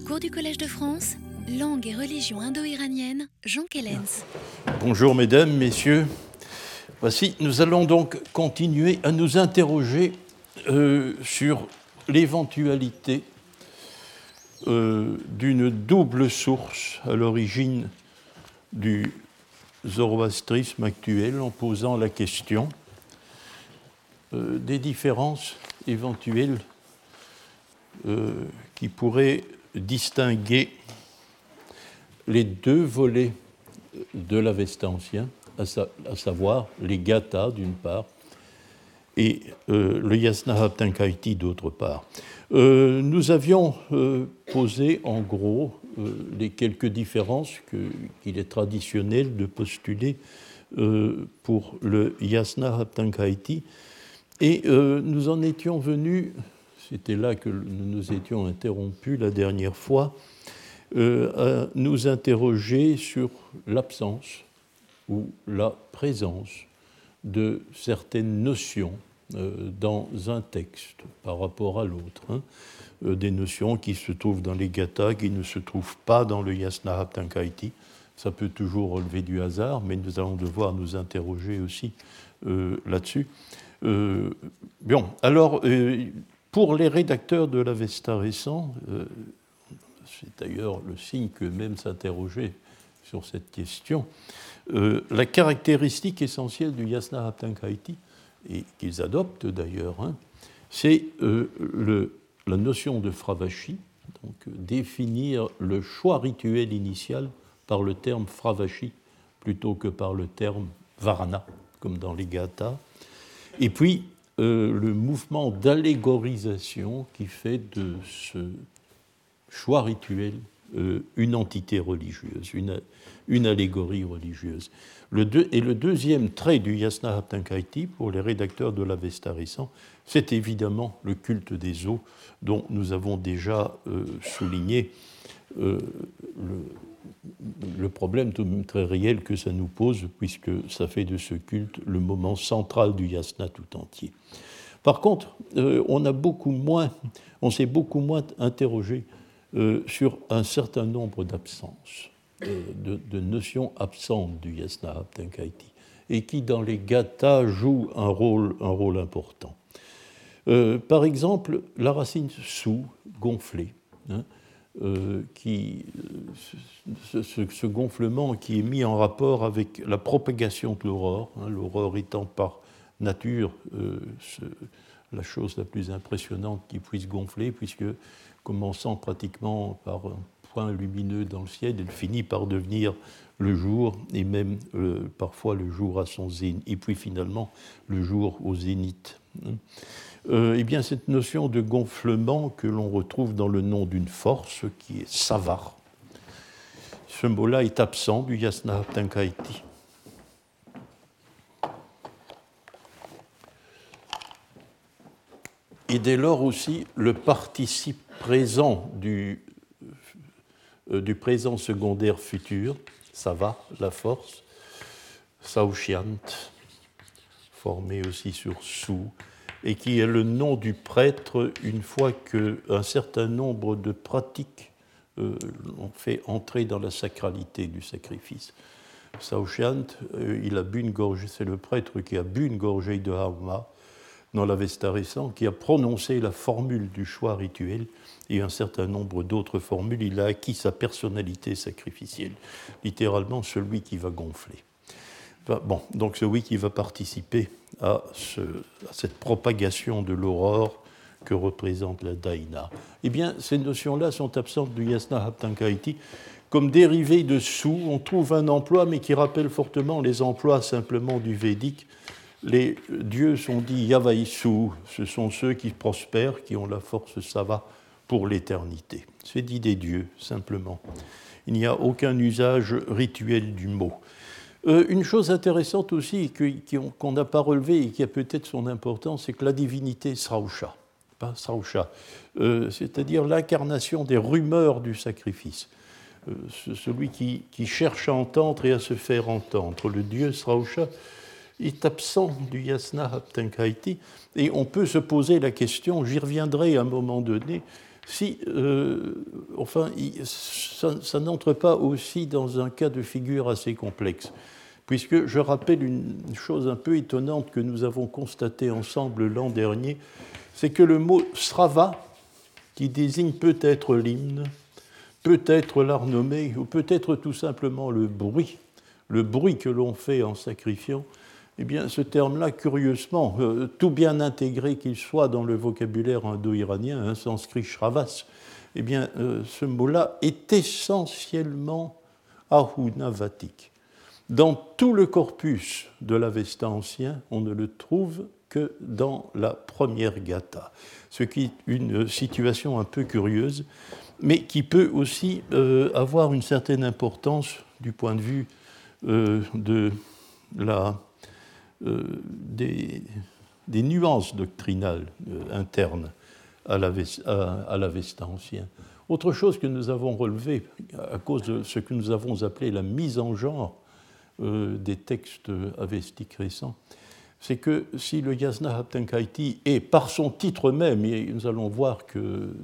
Cours du Collège de France, langue et religion indo-iranienne, Jean Kellens. Bonjour mesdames, messieurs. Voici, nous allons donc continuer à nous interroger euh, sur l'éventualité euh, d'une double source à l'origine du zoroastrisme actuel en posant la question euh, des différences éventuelles qui pourraient distinguer les deux volets de l'Avesta ancien, à, savoir les Gathas d'une part et euh, le Yasnahaptankaiti d'autre part. nous avions posé en gros les quelques différences qu'il est traditionnel de postuler pour le Yasnahaptankaiti et euh, nous en étions venus, c'était là que nous nous étions interrompus la dernière fois, euh, à nous interroger sur l'absence ou la présence de certaines notions euh, dans un texte par rapport à l'autre. Hein. des notions qui se trouvent dans les gathas, qui ne se trouvent pas dans le Yasna Tankaiti. Ça peut toujours relever du hasard, mais nous allons devoir nous interroger aussi là-dessus. Euh, alors, euh, pour les rédacteurs de l'Avesta récent, euh, c'est d'ailleurs le signe qu'eux-mêmes s'interrogeaient sur cette question, la caractéristique essentielle du Yasna Haptankaiti, et qu'ils adoptent d'ailleurs, hein, c'est la notion de fravashi, donc définir le choix rituel initial par le terme fravashi plutôt que par le terme varana, comme dans les gathas, et puis, euh, le mouvement d'allégorisation qui fait de ce choix rituel une entité religieuse, une, allégorie religieuse. Et le deuxième trait du Yasna Haptankaiti pour les rédacteurs de l'Avesta récent, c'est évidemment le culte des eaux dont nous avons déjà euh, souligné le, le problème tout très réel que ça nous pose, puisque ça fait de ce culte le moment central du yasna tout entier. Par contre, euh, on s'est beaucoup moins interrogé euh, sur un certain nombre d'absences, euh, de, notions absentes du yasna Abtenkaiti, et qui dans les gathas jouent un rôle, important. par exemple, la racine sous, gonflée, hein, euh, qui, euh, ce, gonflement qui est mis en rapport avec la propagation de l'aurore, hein, l'aurore étant par nature euh, la chose la plus impressionnante qui puisse gonfler, puisque commençant pratiquement par un point lumineux dans le ciel, elle finit par devenir le jour, et même parfois le jour à son zénith, et puis finalement le jour au zénith. Euh, eh bien, cette notion de gonflement que l'on retrouve dans le nom d'une force qui est savar. Ce mot-là est absent du yasna tankaiti. Et dès lors aussi, le participe présent du, euh, du présent secondaire futur, ça va, la force, saushiant, formé aussi sur sou, et qui est le nom du prêtre une fois qu'un certain nombre de pratiques euh, ont fait entrer dans la sacralité du sacrifice. Saoshiant, euh, il a bu une gorgée, c'est le prêtre qui a bu une gorgée de Hauma dans l'Avesta récent, qui a prononcé la formule du choix rituel et un certain nombre d'autres formules. Il a acquis sa personnalité sacrificielle, littéralement celui qui va gonfler. Bon, donc celui qui va participer à, cette propagation de l'aurore que représente la Daïna. Eh bien, ces notions-là sont absentes du Yasna Haptankaiti. Comme dérivées de sous, on trouve un emploi, mais qui rappelle fortement les emplois simplement du Védique. Les dieux sont dits Yavaisu, ce sont ceux qui prospèrent, qui ont la force sava pour l'éternité. C'est dit des dieux, simplement. Il n'y a aucun usage rituel du mot. Euh, une chose intéressante aussi qu'on n'a pas relevée et qui a peut-être son importance, c'est que la divinité Srausha, pas euh, c'est-à-dire l'incarnation des rumeurs du sacrifice. Euh, celui qui, cherche à entendre et à se faire entendre. Le dieu Srausha est absent du Yasna Haptankaiti et on peut se poser la question, j'y reviendrai à un moment donné, si enfin, ça, n'entre pas aussi dans un cas de figure assez complexe, puisque je rappelle une chose un peu étonnante que nous avons constatée ensemble l'an dernier, c'est que le mot strava, qui désigne peut-être l'hymne, peut-être la renommée, ou peut-être tout simplement le bruit, le bruit que l'on fait en sacrifiant, eh bien, ce terme-là, curieusement, euh, tout bien intégré qu'il soit dans le vocabulaire indo-iranien, un sanskrit shravas, eh bien, euh, ce mot-là est essentiellement ahunavatique. Dans tout le corpus de l'Avesta ancien, on ne le trouve que dans la première gata, ce qui est une situation un peu curieuse, mais qui peut aussi euh, avoir une certaine importance du point de vue de la euh, des, nuances doctrinales euh, internes à l'Avesta ancien. Autre chose que nous avons relevé à cause de ce que nous avons appelé la mise en genre euh, des textes avestiques récents, c'est que si le Yasna Haptenkaiti est par son titre même, et nous allons voir que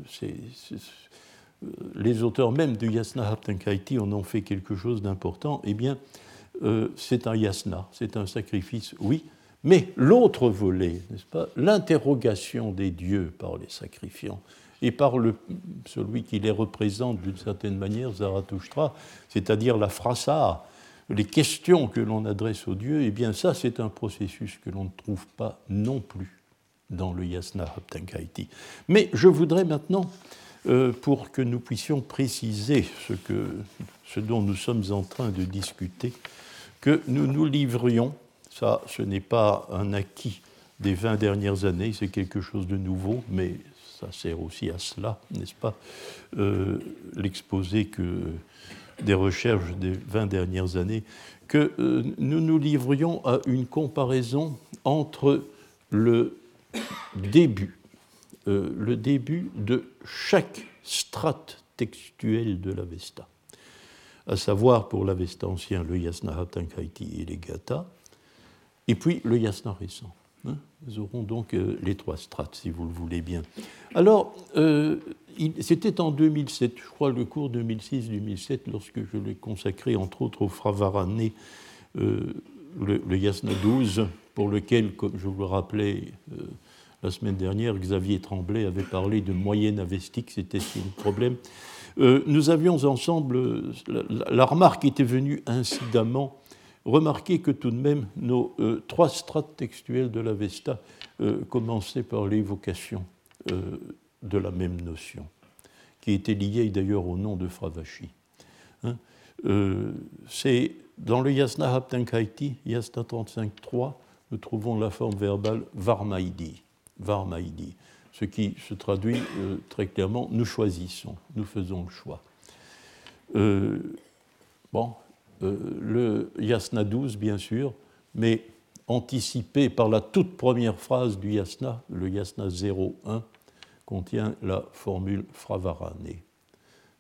les auteurs même du Yasna Haptenkaiti en ont fait quelque chose d'important, eh bien, euh, c'est un yasna, c'est un sacrifice, oui, mais l'autre volet, n'est-ce pas, l'interrogation des dieux par les sacrifiants et par celui qui les représente d'une certaine manière, Zarathustra, c'est-à-dire la frasa, les questions que l'on adresse aux dieux, eh bien ça c'est un processus que l'on ne trouve pas non plus dans le Yasna Haptankaiti. Mais je voudrais maintenant, euh, pour que nous puissions préciser ce dont nous sommes en train de discuter, que nous nous livrions, ça ce n'est pas un acquis des 20 dernières années, c'est quelque chose de nouveau, mais ça sert aussi à cela, n'est-ce pas? Euh, L'exposé des recherches des 20 dernières années, que euh, nous nous livrions à une comparaison entre le début, euh, le début de chaque strate textuelle de l'Avesta à savoir pour l'Avesta ancien le Yasna Haptankaiti et les Gata, et puis le Yasna récent. Hein. Nous aurons donc euh, les trois strates, si vous le voulez bien. Alors, euh, c'était en 2007, je crois le cours 2006-2007, lorsque je l'ai consacré entre autres au Fravarane, euh, le, Yasna 12, pour lequel, comme je vous le rappelais la semaine dernière, Xavier Tremblay avait parlé de moyenne avestique, c'était un problème. Euh, nous avions ensemble, la, remarque était venue incidemment, remarquer que tout de même nos euh, trois strates textuelles de l'Avesta euh, commençaient par l'évocation de la même notion, qui était liée d'ailleurs au nom de Fravashi. Hein. C'est dans le Yasna Haptankaiti, Yasna 35.3, nous trouvons la forme verbale Varmaidi. Varmaidi ce qui se traduit euh, très clairement, nous choisissons, nous faisons le choix. Euh, bon, euh, le yasna 12, bien sûr, mais anticipé par la toute première phrase du yasna, le yasna 01, contient la formule fravarane,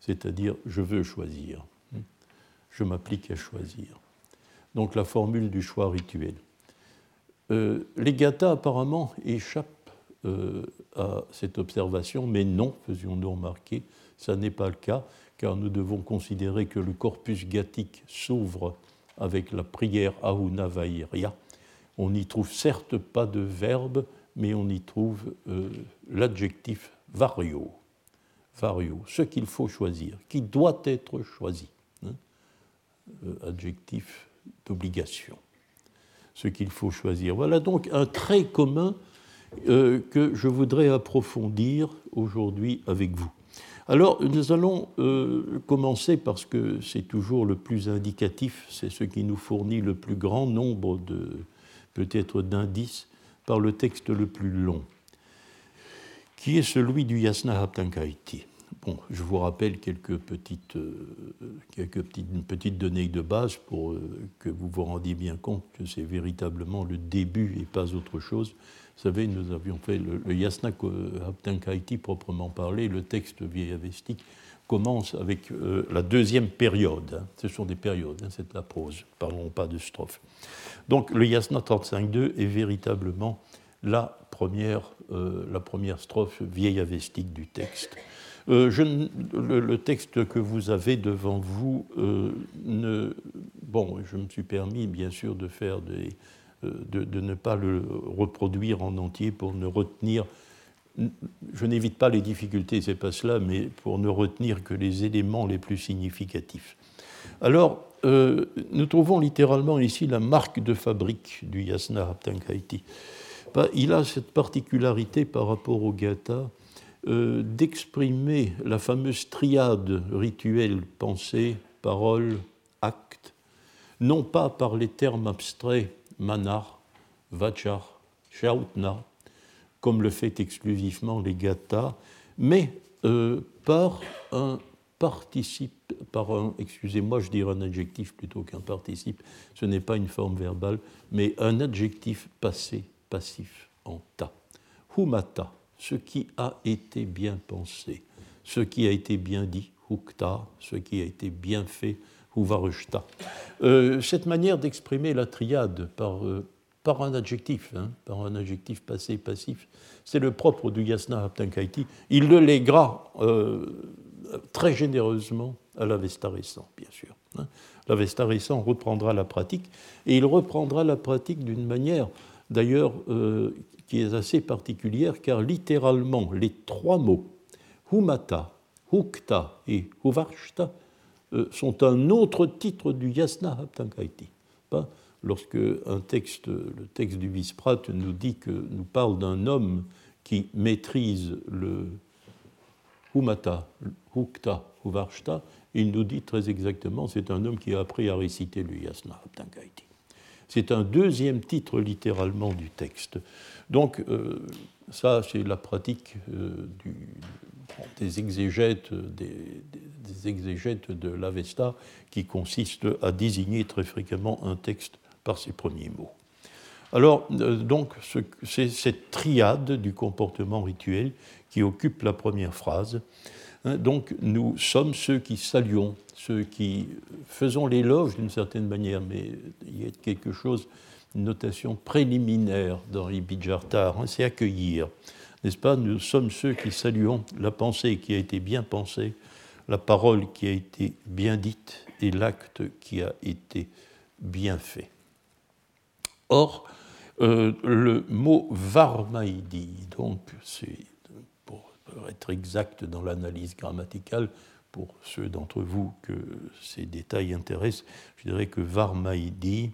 c'est-à-dire je veux choisir, je m'applique à choisir. Donc la formule du choix rituel. les gathas apparemment échappent euh, à cette observation, mais non, faisions-nous remarquer, ça n'est pas le cas, car nous devons considérer que le corpus gathique s'ouvre avec la prière Ahuna Vairia. On n'y trouve certes pas de verbe, mais on y trouve euh, l'adjectif vario, vario, ce qu'il faut choisir, qui doit être choisi, hein. euh, adjectif d'obligation, ce qu'il faut choisir. Voilà donc un trait commun euh, que je voudrais approfondir aujourd'hui avec vous. Alors, nous allons euh, commencer parce que c'est toujours le plus indicatif, c'est ce qui nous fournit le plus grand nombre de, peut-être d'indices, par le texte le plus long, qui est celui du Yasna Haptankaiti. Je vous rappelle quelques petites, euh, données de base pour que vous vous rendiez bien compte que c'est véritablement le début et pas autre chose vous savez, nous avions fait le, Yasna Haptankaiti proprement parlé, le texte vieil avestique commence avec euh, la deuxième période. Hein. Ce sont des périodes, hein, c'est la prose, parlons pas de strophe. Donc le Yasna 35.2 est véritablement la première, euh, la première strophe vieille avestique du texte. Euh, le, texte que vous avez devant vous, euh, bon, je me suis permis bien sûr de faire euh, de, ne pas le reproduire en entier pour ne retenir. Je n'évite pas les difficultés, c'est pas cela, mais pour ne retenir que les éléments les plus significatifs. Alors, nous trouvons littéralement ici la marque de fabrique du Yasna Haptankaiti. Bah, il a cette particularité par rapport au Gata euh, d'exprimer la fameuse triade rituelle pensée, parole, acte, non pas par les termes abstraits manar, vachar, shautna, comme le fait exclusivement les gathas, mais euh, par un participe, par un, excusez-moi, je dirais un adjectif plutôt qu'un participe, ce n'est pas une forme verbale, mais un adjectif passé, passif, en ta. Humata, ce qui a été bien pensé, ce qui a été bien dit, hukta, ce qui a été bien fait, huvarishta. Euh, cette manière d'exprimer la triade par, euh, un adjectif, hein, par un adjectif passé passif, c'est le propre du Yasna Haptankaiti. Il le léguera euh, très généreusement à l'Avesta récent, bien sûr. Hein. L'Avesta récent reprendra la pratique, et il reprendra la pratique d'une manière, d'ailleurs, euh, qui est assez particulière car littéralement les trois mots humata, hukta et huvarshta euh, sont un autre titre du yasna haptankaiti. Lorsque le texte du Visprat nous dit que nous parle d'un homme qui maîtrise le humata, hukta, huvarshta, il nous dit très exactement c'est un homme qui a appris à réciter le yasna haptankaiti. C'est un deuxième titre littéralement du texte. Donc, euh, ça, c'est la pratique euh, des, exégètes, des, exégètes de l'Avesta qui consiste à désigner très fréquemment un texte par ses premiers mots. Alors, euh, donc, c'est cette triade du comportement rituel qui occupe la première phrase. Hein, donc, nous sommes ceux qui saluons, ceux qui faisons l'éloge d'une certaine manière, mais il y a quelque chose notation préliminaire dans Ibijartar, hein, c'est accueillir. N'est-ce pas? Nous sommes ceux qui saluons la pensée qui a été bien pensée, la parole qui a été bien dite et l'acte qui a été bien fait. Or, euh, le mot varmaïdi, donc c'est être exact dans l'analyse grammaticale, pour ceux d'entre vous que ces détails intéressent, je dirais que varmaïdi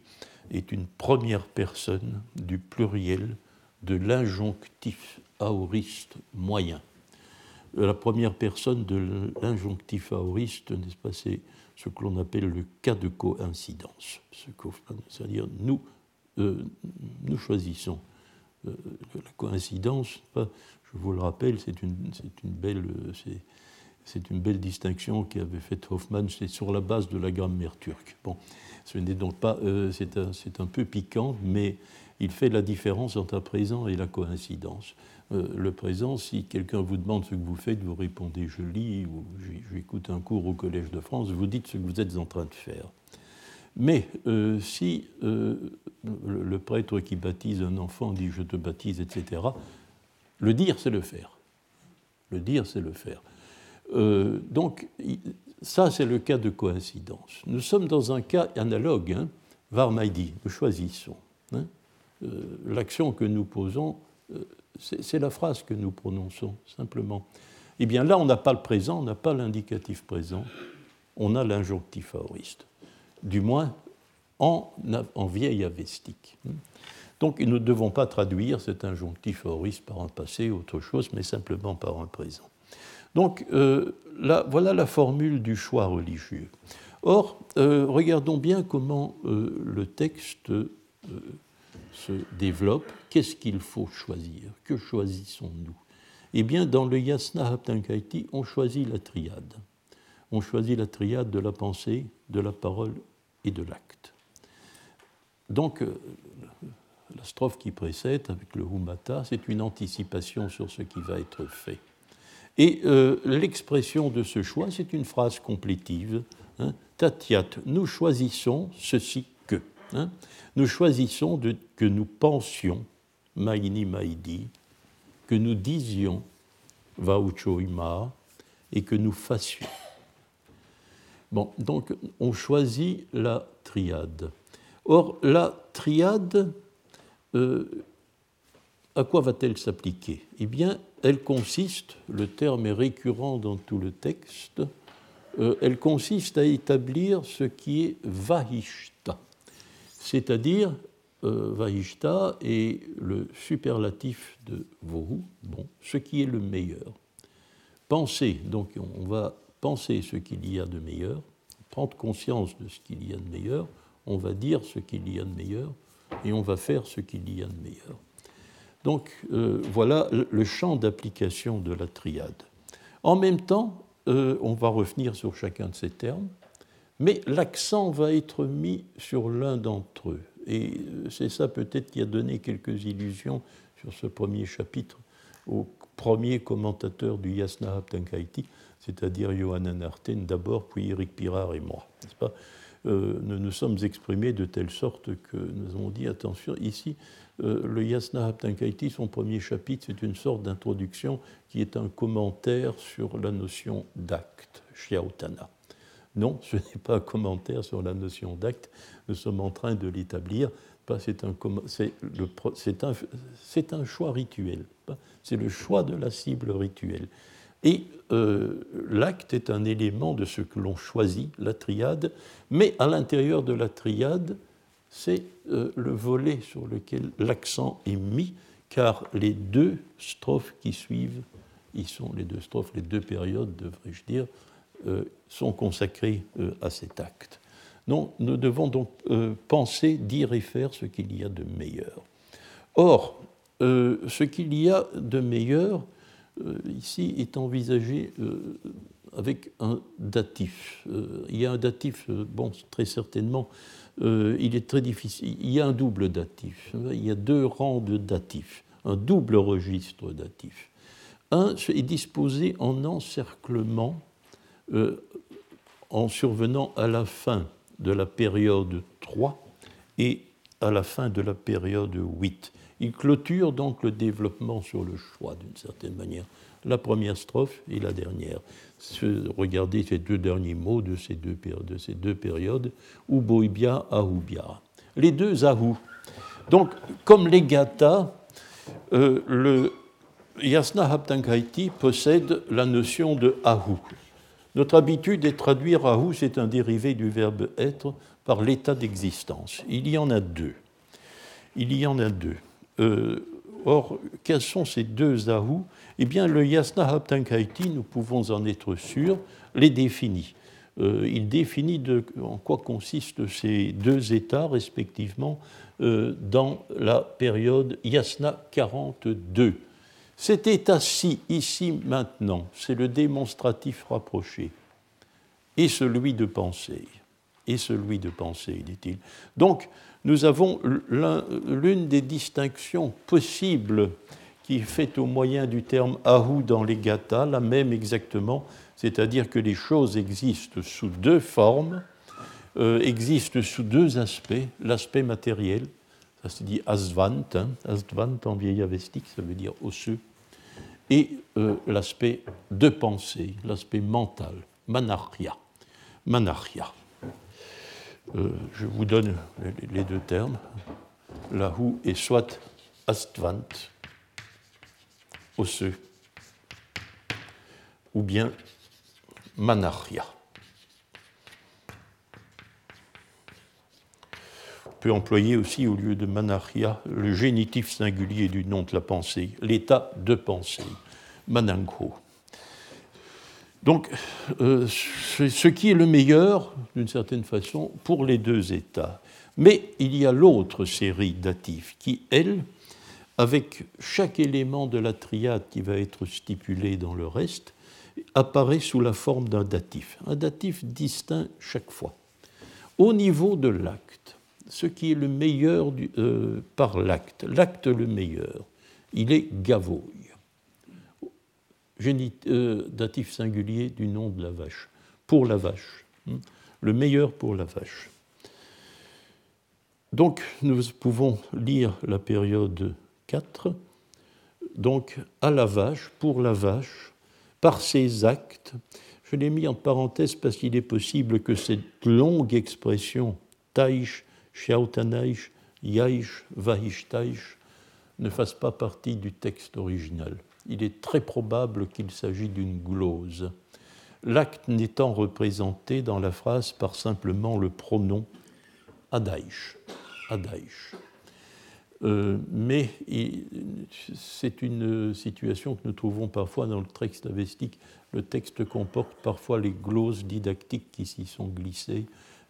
est une première personne du pluriel de l'injonctif aoriste moyen. La première personne de l'injonctif aoriste, n'est-ce pas, c'est ce que l'on appelle le cas de coïncidence. C'est-à-dire nous, euh, nous choisissons. Euh, la coïncidence, je vous le rappelle, c'est une, belle, c'est une belle distinction qu'avait faite Hoffman, c'est sur la base de la grammaire turque. Bon, ce n'est donc pas, euh, c'est un, un, peu piquant, mais il fait la différence entre un présent et la coïncidence. Euh, le présent, si quelqu'un vous demande ce que vous faites, vous répondez je lis ou j'écoute un cours au Collège de France, vous dites ce que vous êtes en train de faire. Mais euh, si le prêtre qui baptise un enfant dit je te baptise, etc., le dire, c'est le faire. Le dire, c'est le faire. Euh, donc, ça, c'est le cas de coïncidence. Nous sommes dans un cas analogue, hein, nous choisissons. Hein. Euh, l'action que nous posons, euh, c'est la phrase que nous prononçons, simplement. Eh bien là, on n'a pas le présent, on n'a pas l'indicatif présent, on a l'injonctif aoriste. Du moins, en, en vieil avestique. Donc, nous ne devons pas traduire cet injonctif aoriste par un passé, autre chose, mais simplement par un présent. Donc euh, voilà la formule du choix religieux. Or, euh, regardons bien comment euh, le texte se développe. Qu'est-ce qu'il faut choisir? Que choisissons-nous? Eh bien, dans le Yasna Haptankaiti, on choisit la triade. On choisit la triade de la pensée, de la parole et de l'acte. Donc, strophe qui précède, avec le Humata, c'est une anticipation sur ce qui va être fait. Et euh, l'expression de ce choix, c'est une phrase complétive. Hein, Tatiat, nous choisissons ceci que. Hein. nous choisissons de, que nous pensions, maini maidi, que nous disions, vaucho ima, et que nous fassions. Bon, donc on choisit la triade. Or, la triade, euh, à quoi va-t-elle s'appliquer? Eh bien, elle consiste, le terme est récurrent dans tout le texte, euh, elle consiste à établir ce qui est vahishta, c'est-à-dire euh, vahishta est le superlatif de vohu, bon, ce qui est le meilleur. Penser, donc on va penser ce qu'il y a de meilleur, prendre conscience de ce qu'il y a de meilleur, on va dire ce qu'il y a de meilleur et on va faire ce qu'il y a de meilleur. Donc euh, voilà le champ d'application de la triade. En même temps, euh, on va revenir sur chacun de ces termes, mais l'accent va être mis sur l'un d'entre eux. Et euh, c'est ça peut-être qui a donné quelques illusions sur ce premier chapitre au premier commentateur du Yasna Haptankaiti, c'est-à-dire Johanna Arten d'abord, puis Eric Pirard et moi. Pas? Euh, nous nous sommes exprimés de telle sorte que nous avons dit attention, ici, euh, le Yasna Haptankaiti, son premier chapitre, c'est une sorte d'introduction qui est un commentaire sur la notion d'acte, Shiaotana. Non, ce n'est pas un commentaire sur la notion d'acte, nous sommes en train de l'établir. C'est un, un, un, choix rituel, c'est le choix de la cible rituelle. Et euh, l'acte est un élément de ce que l'on choisit, la triade, mais à l'intérieur de la triade, c'est euh, le volet sur lequel l'accent est mis, car les deux strophes qui suivent, ils sont les deux strophes, les deux périodes, devrais-je dire, euh, sont consacrées à cet acte. Non, nous devons donc penser, dire et faire ce qu'il y a de meilleur. Or, ce qu'il y a de meilleur, ici est envisagé euh, avec un datif. Euh, il y a un datif, bon, très certainement, il est très difficile. Il y a un double datif. Il y a deux rangs de datifs, un double registre datif. Un est disposé en encerclement en survenant à la fin de la période 3 et à la fin de la période 8. Il clôture donc le développement sur le choix, d'une certaine manière. La première strophe et la dernière. Regardez ces deux derniers mots de ces deux, périodes, Uboibia, Ahubia. Les deux Ahou. Donc, comme les Gata, euh, le Yasna Haptankaiti possède la notion de Ahou. Notre habitude est de traduire Ahou, c'est un dérivé du verbe être, par l'état d'existence. Il y en a deux. Il y en a deux. Euh, or, quels sont ces deux ahus Eh bien, le Yasna Haptankaiti, nous pouvons en être sûrs, les définit. Euh, il définit en quoi consistent ces deux états, respectivement, euh, dans la période Yasna 42. Cet état-ci, ici, maintenant, c'est le démonstratif rapproché, et celui de pensée, et celui de pensée, dit-il. Donc, nous avons l'une des distinctions possibles qui est faite au moyen du terme ahou dans les gathas, la même exactement, c'est-à-dire que les choses existent sous deux formes, euh, existent sous deux aspects, l'aspect matériel, ça se dit asvant, hein, en vieil avestique, ça veut dire osseux, et euh, l'aspect de pensée, l'aspect mental, manarchia. Manarchia. Euh, je vous donne les deux termes. Lahu est soit astvant, osseux, ou bien manarya. Peut employer aussi au lieu de manarya le génitif singulier du nom de la pensée, l'état de pensée, manangho. Donc, euh, ce qui est le meilleur, d'une certaine façon, pour les deux États. Mais il y a l'autre série datifs qui, elle, avec chaque élément de la triade qui va être stipulé dans le reste, apparaît sous la forme d'un datif. Un datif distinct chaque fois. Au niveau de l'acte, ce qui est le meilleur euh, par l'acte, l'acte le meilleur, il est gavoy. Euh, datif singulier du nom de la vache, pour la vache, hein. le meilleur pour la vache. Donc nous pouvons lire la période 4, donc à la vache, pour la vache, par ses actes. Je l'ai mis en parenthèse parce qu'il est possible que cette longue expression Taish, Yaish, Vahishtaïch ne fasse pas partie du texte original. Il est très probable qu'il s'agit d'une glose l'acte n'étant représenté dans la phrase par simplement le pronom Adaïch. Euh, mais c'est une situation que nous trouvons parfois dans le texte avestique. Le texte comporte parfois les gloses didactiques qui s'y sont glissées.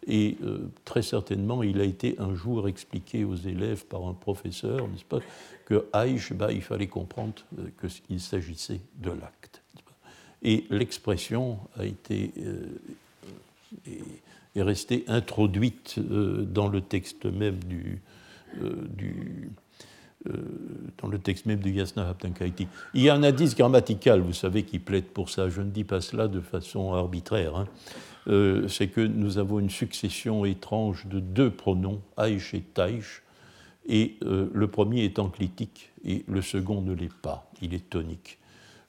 Et euh, très certainement, il a été un jour expliqué aux élèves par un professeur, n'est-ce pas, que Aïch, bah, il fallait comprendre euh, qu'il s'agissait de l'acte. Et l'expression a été euh, est, restée introduite dans le texte même du, du dans le texte même du Yasna Haptankaiti. Il y a un indice grammatical, vous savez, qui plaide pour ça. Je ne dis pas cela de façon arbitraire. Hein. C'est que nous avons une succession étrange de deux pronoms, Aïch et Taïch, et le premier est enclitique et le second ne l'est pas, il est tonique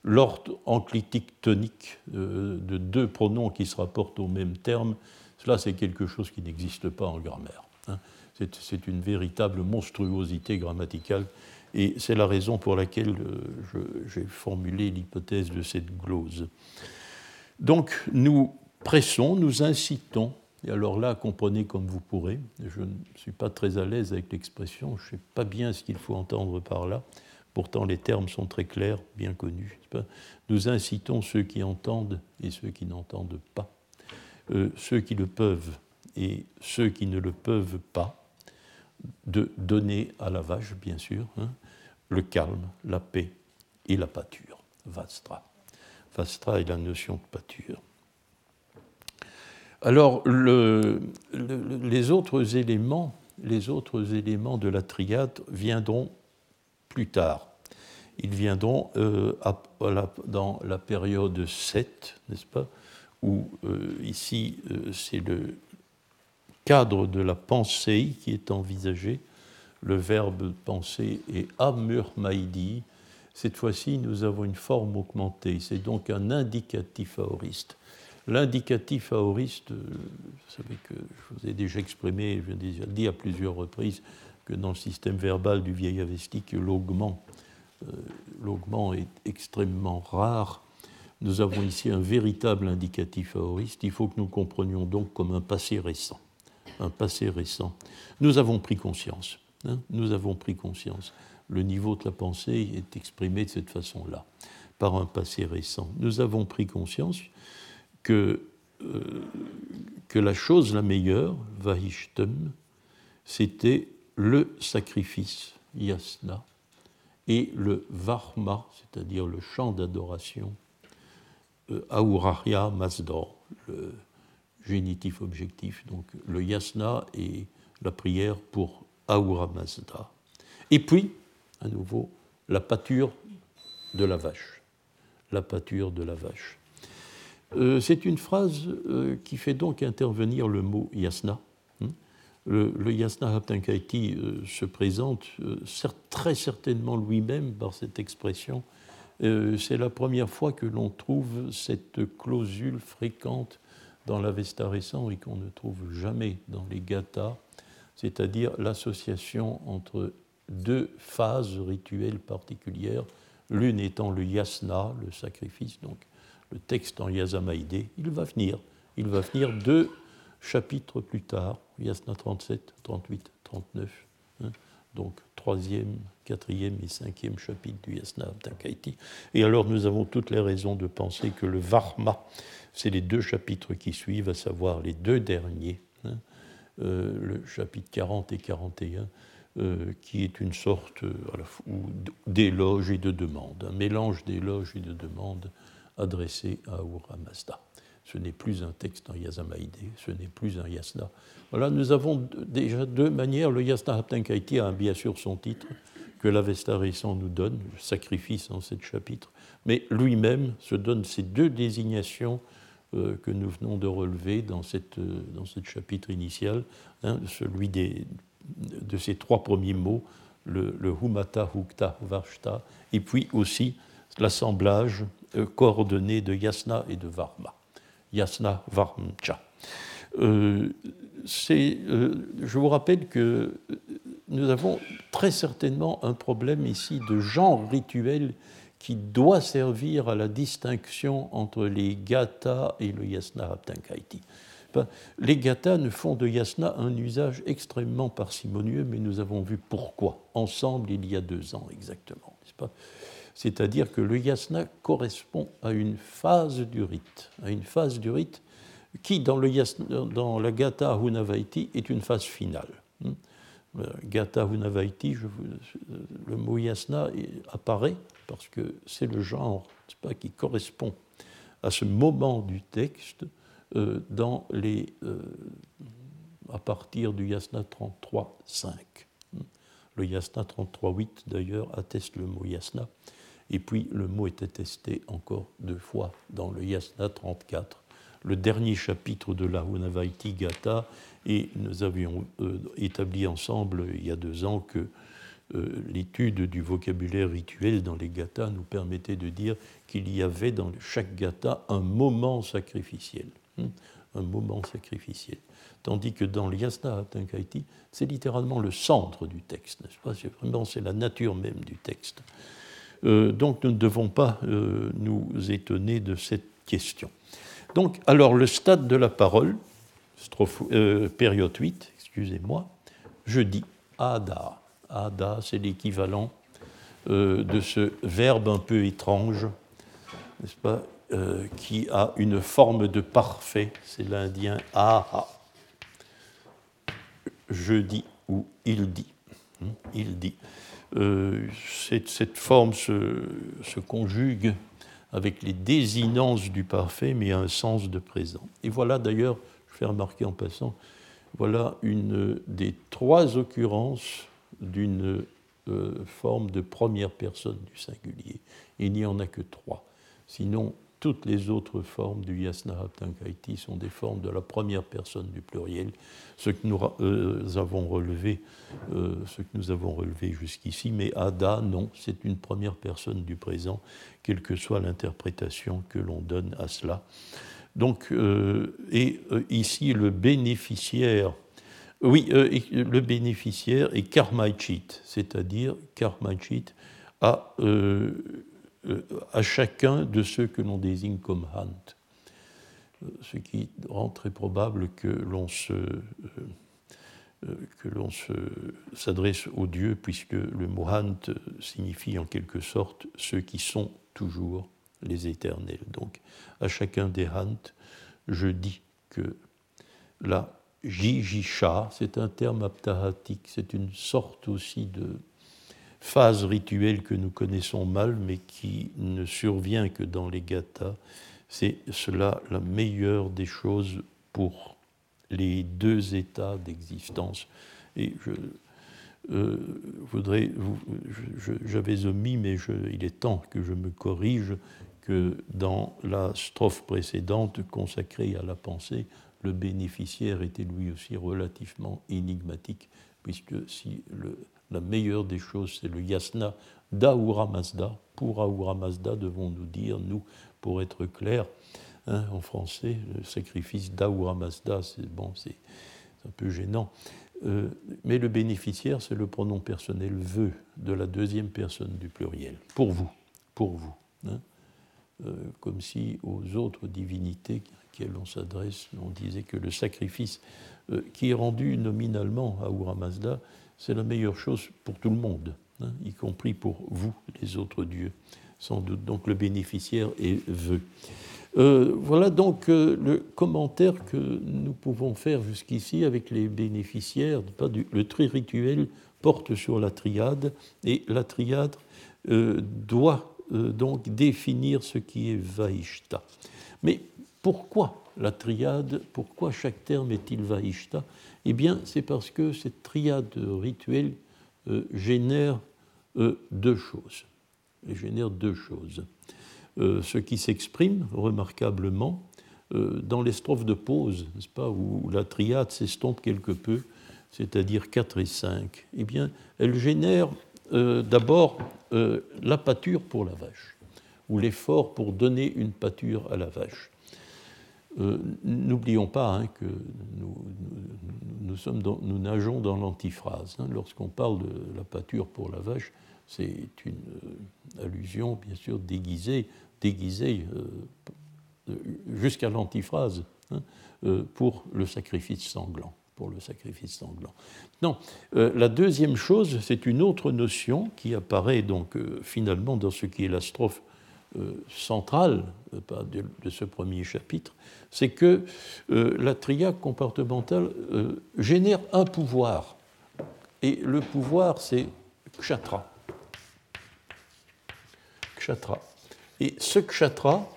l'ordre enclitique tonique euh, de deux pronoms qui se rapportent au même terme, cela c'est quelque chose qui n'existe pas en grammaire. Hein. C'est une véritable monstruosité grammaticale et c'est la raison pour laquelle euh, j'ai formulé l'hypothèse de cette glose. Donc nous pressons, nous incitons, et alors là comprenez comme vous pourrez, je ne suis pas très à l'aise avec l'expression, je ne sais pas bien ce qu'il faut entendre par là, Pourtant, les termes sont très clairs, bien connus. Nous incitons ceux qui entendent et ceux qui n'entendent pas, euh, ceux qui le peuvent et ceux qui ne le peuvent pas, de donner à la vache, bien sûr, hein, le calme, la paix et la pâture. Vastra. Vastra est la notion de pâture. Alors, les autres éléments, les autres éléments de la triade viendront plus tard. Ils viendront euh, dans la période 7, n'est-ce pas, où euh, ici euh, c'est le cadre de la pensée qui est envisagé. Le verbe penser est amur maïdi. Cette fois-ci, nous avons une forme augmentée. C'est donc un indicatif aoriste. L'indicatif aoriste, vous savez que je vous ai déjà exprimé, je l'ai déjà dit à plusieurs reprises, que dans le système verbal du vieil avestique, l'augment, euh, l'augment est extrêmement rare. Nous avons ici un véritable indicatif aoriste. Il faut que nous comprenions donc comme un passé récent. Un passé récent. Nous avons pris conscience. Hein, nous avons pris conscience. Le niveau de la pensée est exprimé de cette façon-là, par un passé récent. Nous avons pris conscience que, euh, que la chose la meilleure, vahishtem, c'était le sacrifice, yasna, et le varma, c'est-à-dire le chant d'adoration, euh, aurarya masdor, le génitif objectif, donc le yasna et la prière pour aura mazda. Et puis, à nouveau, la pâture de la vache. La pâture de la vache. Euh, c'est une phrase euh, qui fait donc intervenir le mot yasna le, Yasna Haptankaiti euh, se présente très certainement lui-même par cette expression. C'est la première fois que l'on trouve cette clausule fréquente dans l'Avesta récent et qu'on ne trouve jamais dans les Gathas, c'est-à-dire l'association entre deux phases rituelles particulières, l'une étant le yasna, le sacrifice, donc le texte en yasamaïdé. Il va venir, il va venir deux chapitres plus tard, Yasna 37, 38, 39, donc troisième, quatrième et cinquième chapitre du Yasna Abdakaiti. Et alors nous avons toutes les raisons de penser que le Varma, c'est les deux chapitres qui suivent, à savoir les deux derniers, hein, euh, le chapitre 40 et 41, euh, qui est une sorte euh, d'éloge et de demande, un mélange d'éloge et de demande adressé à Ahura Mazda ce n'est plus un texte en Yasamaïdé, ce n'est plus un yasna. Voilà, nous avons déjà deux manières. Le yasna Haptankaiti a bien sûr son titre, que l'Avesta récent nous donne, le sacrifice en sept chapitres, mais lui-même se donne ces deux désignations euh, que nous venons de relever dans, cette, euh, dans ce chapitre initial, hein, celui des, de ces trois premiers mots, le, le humata, hukta, varshta, et puis aussi l'assemblage coordonnées de Yasna et de Varma. Yasna Varmcha. je vous rappelle que nous avons très certainement un problème ici de genre rituel qui doit servir à la distinction entre les gathas et le yasna aptankaiti. Les gathas ne font de yasna un usage extrêmement parcimonieux, mais nous avons vu pourquoi, ensemble, il y a deux ans exactement. C'est-à-dire que le yasna correspond à une phase du rite, à une phase du rite qui, dans, le dans la gatha hunavaiti, est une phase finale. Hmm. Euh, Gata Hunavaiti, le mot yasna apparaît parce que c'est le genre qui correspond à ce moment du texte euh, euh, à partir du yasna 33.5. Le yasna 33.8 d'ailleurs atteste le mot yasna, et puis le mot est attesté encore deux fois dans le yasna 34 le dernier chapitre de la Hunavaiti Gata, et nous avions euh, établi ensemble il y a deux ans que euh, l'étude du vocabulaire rituel dans les gathas nous permettait de dire qu'il y avait dans chaque gata un moment sacrificiel. Hmm, un moment sacrificiel. Tandis que dans l'Yasna Atankaiti, c'est littéralement le centre du texte, n'est-ce pas? C'est vraiment c'est la nature même du texte. Euh, donc nous ne devons pas nous étonner de cette question. Donc, alors, le stade de la parole, euh, période 8, excusez-moi, je dis Ada. Ada, c'est l'équivalent euh, de ce verbe un peu étrange, n'est-ce pas, euh, qui a une forme de parfait, c'est l'indien aha. Je dis ou il dit. Hein, il dit. Cette, forme se conjugue avec les désinences du parfait, mais un sens de présent. Et voilà d'ailleurs, je fais remarquer en passant, voilà une des trois occurrences d'une euh, forme de première personne du singulier. Il n'y en a que trois. Sinon, toutes les autres formes du Yasnahaptankaiti sont des formes de la première personne du pluriel, ce que nous euh, avons relevé, euh, ce que nous avons relevé jusqu'ici. Mais Ada, non, c'est une première personne du présent, quelle que soit l'interprétation que l'on donne à cela. Donc, euh, et ici, le bénéficiaire, oui, le bénéficiaire est karmaichit, c'est-à-dire karmaichit a à chacun de ceux que l'on désigne comme Hant. Euh, ce qui rend très probable que l'on euh, que l'on s'adresse aux dieux, puisque le mot Hant signifie en quelque sorte ceux qui sont toujours les éternels. Donc, à chacun des Hant, je dis que la Jijisha, c'est un terme aptahatique, c'est une sorte aussi de phase rituelle que nous connaissons mal, mais qui ne survient que dans les gathas. C'est cela la meilleure des choses pour les deux états d'existence. Et je euh, voudrais, j'avais omis, mais il est temps que je me corrige, que dans la strophe précédente consacrée à la pensée, le bénéficiaire était lui aussi relativement énigmatique, puisque si le, la meilleure des choses, c'est le yasna d'Ahura Mazda. Pour Ahura Mazda, devons-nous dire, nous, pour être clair, hein, en français, le sacrifice d'Ahura Mazda, c'est bon, c'est un peu gênant. Euh, mais le bénéficiaire, c'est le pronom personnel veut de la deuxième personne du pluriel. Pour vous, pour vous. Hein. Euh, comme si aux autres divinités auxquelles on s'adresse, on disait que le sacrifice euh, qui est rendu nominalement à Ahura Mazda, c'est la meilleure chose pour tout le monde, hein, y compris pour vous, les autres dieux, sans doute. Donc le bénéficiaire est vœu. Euh, voilà donc euh, le commentaire que nous pouvons faire jusqu'ici avec les bénéficiaires. le tri rituel porte sur la triade et la triade euh, doit donc définir ce qui est Vaishta. Mais pourquoi la triade? Pourquoi chaque terme est-il Vaishta? Eh bien, c'est parce que cette triade rituelle euh, génère euh, deux choses. Elle génère deux choses. Euh, ce qui s'exprime remarquablement dans les strophes de pause, n'est-ce pas, où la triade s'estompe quelque peu, c'est-à-dire 4 et 5, eh bien, elle génère d'abord la pâture pour la vache. ou l'effort pour donner une pâture à la vache. Euh, n'oublions pas hein, que nous, nous, nageons dans l'antiphrase. Hein. Lorsqu'on parle de la pâture pour la vache, c'est une euh, allusion, bien sûr, déguisée, déguisée euh, jusqu'à l'antiphrase hein, pour le sacrifice sanglant. Pour le sacrifice sanglant. Non, la deuxième chose, c'est une autre notion qui apparaît donc finalement dans ce qui est la strophe centrale euh, de, ce premier chapitre, c'est que euh, la triade comportementale génère un pouvoir. Et le pouvoir, c'est kshatra. Kshatra. Et ce kshatra,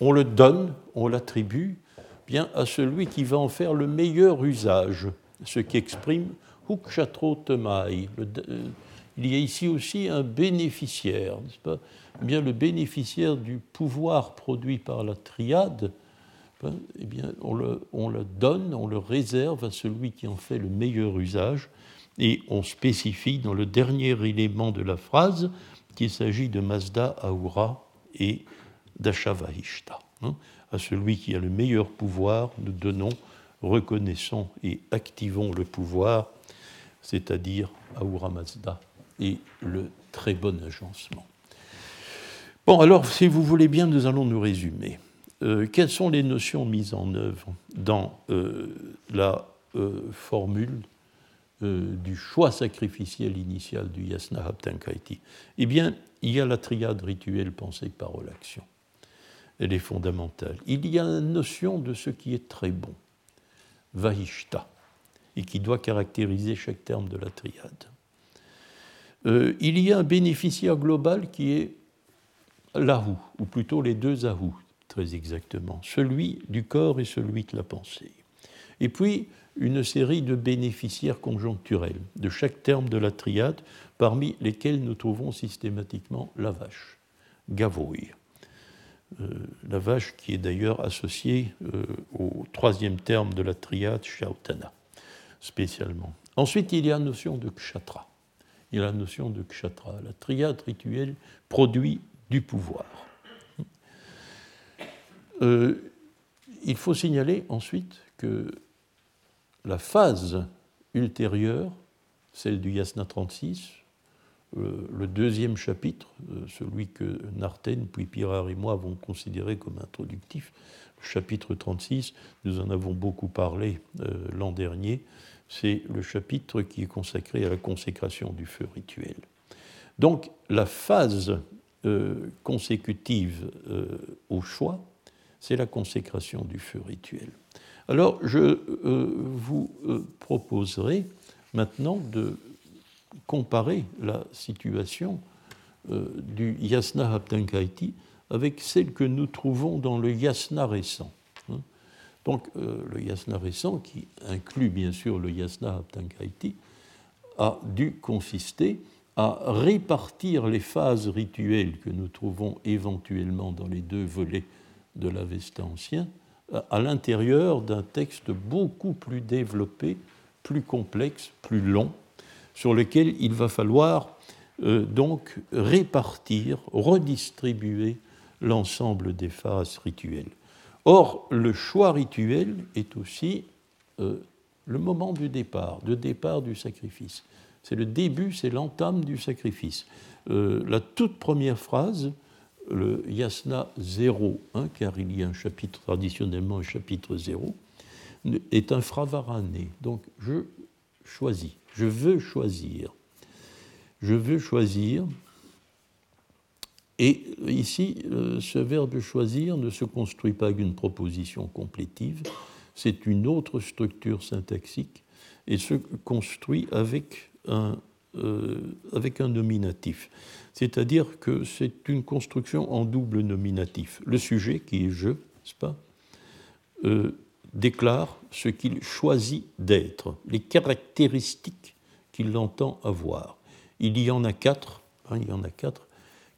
on le donne, on l'attribue bien à celui qui va en faire le meilleur usage, ce qui exprime hukshatro temai. Il y a ici aussi un bénéficiaire, n'est-ce pas? Eh bien, le bénéficiaire du pouvoir produit par la triade, ben, eh on, le, on le donne, on le réserve à celui qui en fait le meilleur usage, et on spécifie dans le dernier élément de la phrase qu'il s'agit de Mazda Aura et d'Ashavahishta. Hein. À celui qui a le meilleur pouvoir, nous donnons, reconnaissons et activons le pouvoir, c'est-à-dire Aura Mazda et le très bon agencement. Bon, alors, si vous voulez bien, nous allons nous résumer. Euh, quelles sont les notions mises en œuvre dans euh, la euh, formule du choix sacrificiel initial du Yasna Haptankaiti Eh bien, il y a la triade rituelle pensée, parole, action. Elle est fondamentale. Il y a la notion de ce qui est très bon, Vahishta, et qui doit caractériser chaque terme de la triade. Il y a un bénéficiaire global qui est l'ahou, ou plutôt les deux ahou, très exactement, celui du corps et celui de la pensée. Et puis, une série de bénéficiaires conjoncturels de chaque terme de la triade, parmi lesquels nous trouvons systématiquement la vache, Gavoy. Euh, la vache qui est d'ailleurs associée euh, au troisième terme de la triade, Shautana, spécialement. Ensuite, il y a la notion de kshatra. A la notion de kshatra. La triade rituelle produit du pouvoir. Euh, il faut signaler ensuite que la phase ultérieure, celle du Yasna 36, euh, le deuxième chapitre, euh, celui que Narten, puis Pirard et moi avons considéré comme introductif, chapitre 36, nous en avons beaucoup parlé l'an dernier, c'est le chapitre qui est consacré à la consécration du feu rituel. Donc la phase euh, consécutive euh, au choix, c'est la consécration du feu rituel. Alors, je euh, vous proposerai maintenant de comparer la situation du yasna haptankaiti avec celle que nous trouvons dans le yasna récent. Hein. Donc, le yasna récent, qui inclut bien sûr le yasna haptankaiti, a dû consister à répartir les phases rituelles que nous trouvons éventuellement dans les deux volets de l'Avesta ancien à l'intérieur d'un texte beaucoup plus développé, plus complexe, plus long, sur lequel il va falloir euh, donc répartir, redistribuer l'ensemble des phases rituelles. Or, le choix rituel est aussi euh, le moment du départ, de départ du sacrifice. C'est le début, c'est l'entame du sacrifice. Euh, la toute première phrase, le yasna 0, hein, car il y a un chapitre, traditionnellement un chapitre 0, est un fravarané. Donc je choisis, je veux choisir. Je veux choisir. Et ici, euh, ce verbe choisir ne se construit pas avec une proposition complétive, c'est une autre structure syntaxique et se construit avec un, euh, avec un nominatif. C'est-à-dire que c'est une construction en double nominatif. Le sujet, qui est je, n'est-ce pas, euh, déclare ce qu'il choisit d'être, les caractéristiques qu'il entend avoir. Il y en a quatre, hein, il y en a quatre,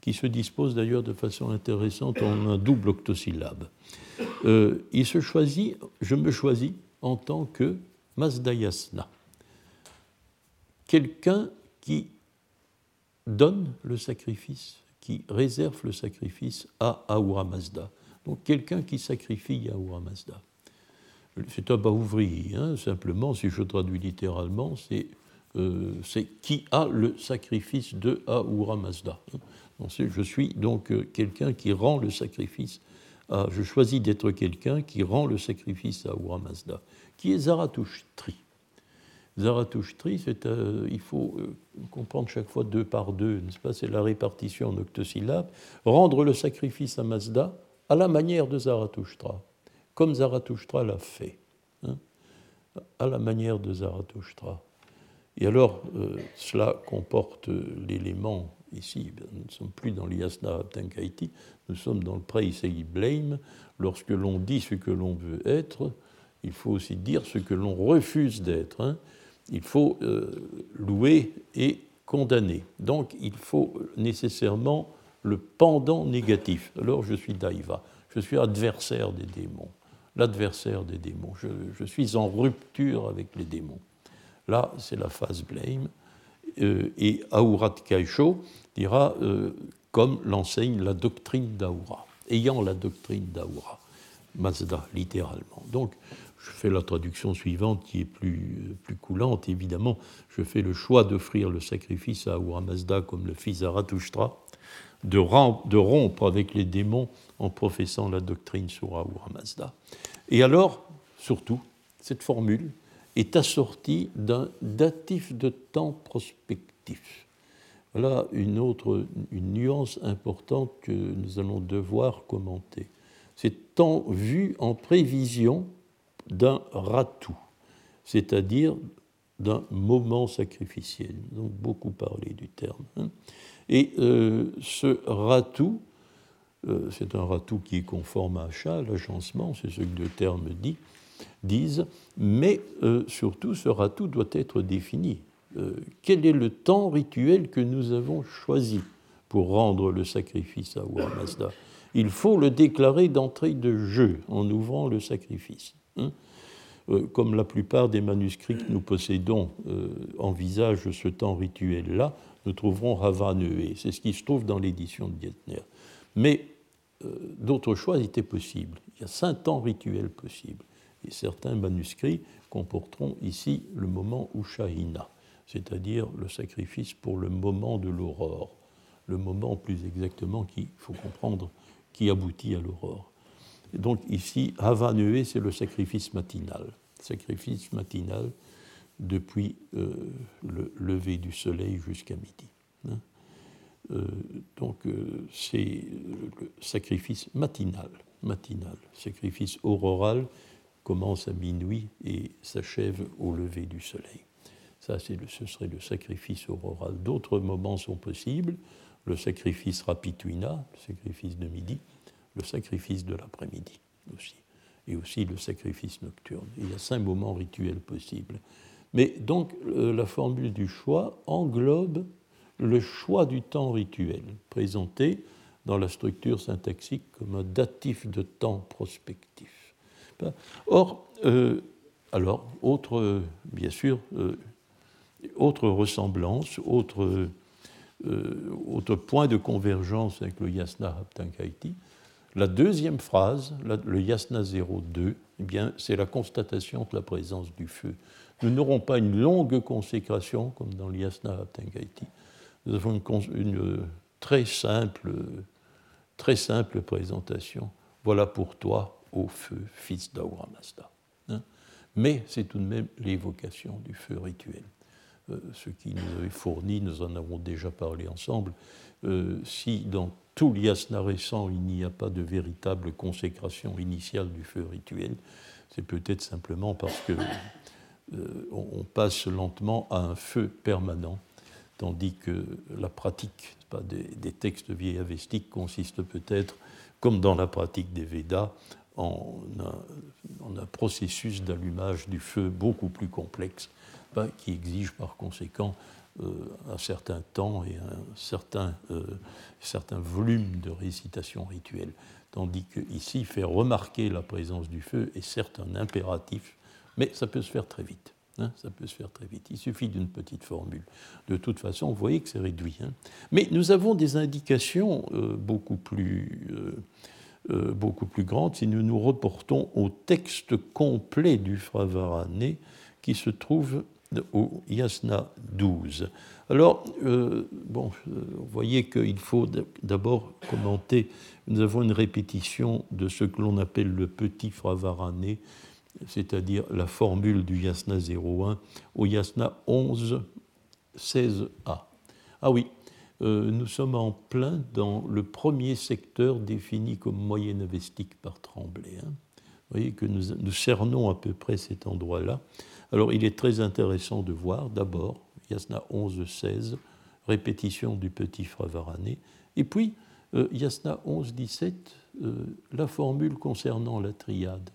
qui se disposent d'ailleurs de façon intéressante en un double octosyllabe. Euh, il se choisit, je me choisis en tant que Mazdayasna quelqu'un qui donne le sacrifice, qui réserve le sacrifice à Ahura Mazda. Donc quelqu'un qui sacrifie Ahura Mazda. C'est un baouvri, hein, simplement, si je traduis littéralement, euh, c'est qui a le sacrifice de Ahura Mazda. Je suis donc euh, quelqu'un qui rend le sacrifice. Je choisis d'être quelqu'un qui rend le sacrifice à Ahura Mazda, qui est Zarathoustri. Zarathoustri, euh, il faut comprendre chaque fois deux par deux, C'est la répartition en octosyllabes. Rendre le sacrifice à Mazda à la manière de Zarathustra comme Zarathustra l'a fait, hein, à la manière de Zarathustra. Et alors, euh, cela comporte l'élément ici, ben, nous ne sommes plus dans l'Yasna Tenkaiti, nous sommes dans le Praise Blame. Lorsque l'on dit ce que l'on veut être, il faut aussi dire ce que l'on refuse d'être. Hein. Il faut euh, louer et condamner. Donc, il faut nécessairement le pendant négatif. Alors, je suis Daiva, je suis adversaire des démons l'adversaire des démons. Je, suis en rupture avec les démons. Là, c'est la phase blame. Euh, et Aurat Kaisho dira euh, comme l'enseigne la doctrine d'Aura, ayant la doctrine d'Aura, Mazda, littéralement. Donc, je fais la traduction suivante qui est plus, plus coulante. Évidemment, je fais le choix d'offrir le sacrifice à Aura Mazda comme le fils Zarathustra, de, de rompre avec les démons en professant la doctrine sur Ahura Mazda. Et alors, surtout, cette formule est assortie d'un datif de temps prospectif. Voilà une autre une nuance importante que nous allons devoir commenter. C'est temps vu en prévision d'un ratou, c'est-à-dire d'un moment sacrificiel. Nous avons beaucoup parlé du terme. Hein. Et euh, ce ratou euh, c'est un ratou qui est conforme à achat, l'agencement, c'est ce que le terme dit, disent, mais euh, surtout ce ratou doit être défini. Euh, quel est le temps rituel que nous avons choisi pour rendre le sacrifice à Mazda Il faut le déclarer d'entrée de jeu en ouvrant le sacrifice. Hein. comme la plupart des manuscrits que nous possédons envisagent ce temps rituel-là, nous trouverons Havaneé. C'est ce qui se trouve dans l'édition de Dietner. Mais euh, d'autres choix étaient possibles. Il y a cinq temps rituels possibles. Et certains manuscrits comporteront ici le moment Ushahina, c'est-à-dire le sacrifice pour le moment de l'aurore, le moment plus exactement qu'il faut comprendre qui aboutit à l'aurore. Donc ici, Havanué, c'est le sacrifice matinal. Sacrifice matinal depuis euh, le lever du soleil jusqu'à midi. Hein. Euh, donc euh, c'est le sacrifice matinal, matinal. Sacrifice auroral commence à minuit et s'achève au lever du soleil. Ça, ce serait le sacrifice auroral. D'autres moments sont possibles. Le sacrifice rapituina, le sacrifice de midi, le sacrifice de l'après-midi aussi, et aussi le sacrifice nocturne. Il y a cinq moments rituels possibles. Mais donc, la formule du choix englobe le choix du temps rituel, présenté dans la structure syntaxique comme un datif de temps prospectif. Or, euh, alors, autre, bien sûr, euh, autre ressemblance, autre, euh, autre point de convergence avec le yasna haptankaiti, la deuxième phrase, le yasna 02, eh bien, c'est la constatation de la présence du feu. Nous n'aurons pas une longue consécration comme dans le yasna haptankaiti, nous avons une, très, simple, très simple présentation. Voilà pour toi, ô feu, fils d'Aura Mazda. Hein. Mais c'est tout de même l'évocation du feu rituel. Euh, ce qui nous avait fourni, nous en avons déjà parlé ensemble, euh, si dans tout l'yasna récent il n'y a pas de véritable consécration initiale du feu rituel, c'est peut-être simplement parce que euh, on passe lentement à un feu permanent tandis que la pratique pas, des, textes vieillavestiques consiste peut-être, comme dans la pratique des Védas, en un, processus d'allumage du feu beaucoup plus complexe, qui exige par conséquent euh, un certain temps et un certain, euh, certain volume de récitation rituelle. Tandis qu'ici, faire remarquer la présence du feu est certes un impératif, mais ça peut se faire très vite. Hein, ça peut se faire très vite. Il suffit d'une petite formule. De toute façon, vous voyez que c'est réduit. Hein. Mais nous avons des indications euh, beaucoup, plus, euh, euh, beaucoup plus grandes si nous nous reportons au texte complet du Fravarané qui se trouve au Yasna 12. Alors, bon, vous voyez qu'il faut d'abord commenter. Nous avons une répétition de ce que l'on appelle le petit Fravarané c'est-à-dire la formule du yasna 01 au yasna 11, 16a. Ah oui, euh, nous sommes en plein dans le premier secteur défini comme moyenne avestique par Tremblay. Hein. Vous voyez que nous, cernons à peu près cet endroit-là. Alors il est très intéressant de voir d'abord yasna 11, 16, répétition du petit Fravarané, et puis euh, yasna 11, 17, euh, la formule concernant la triade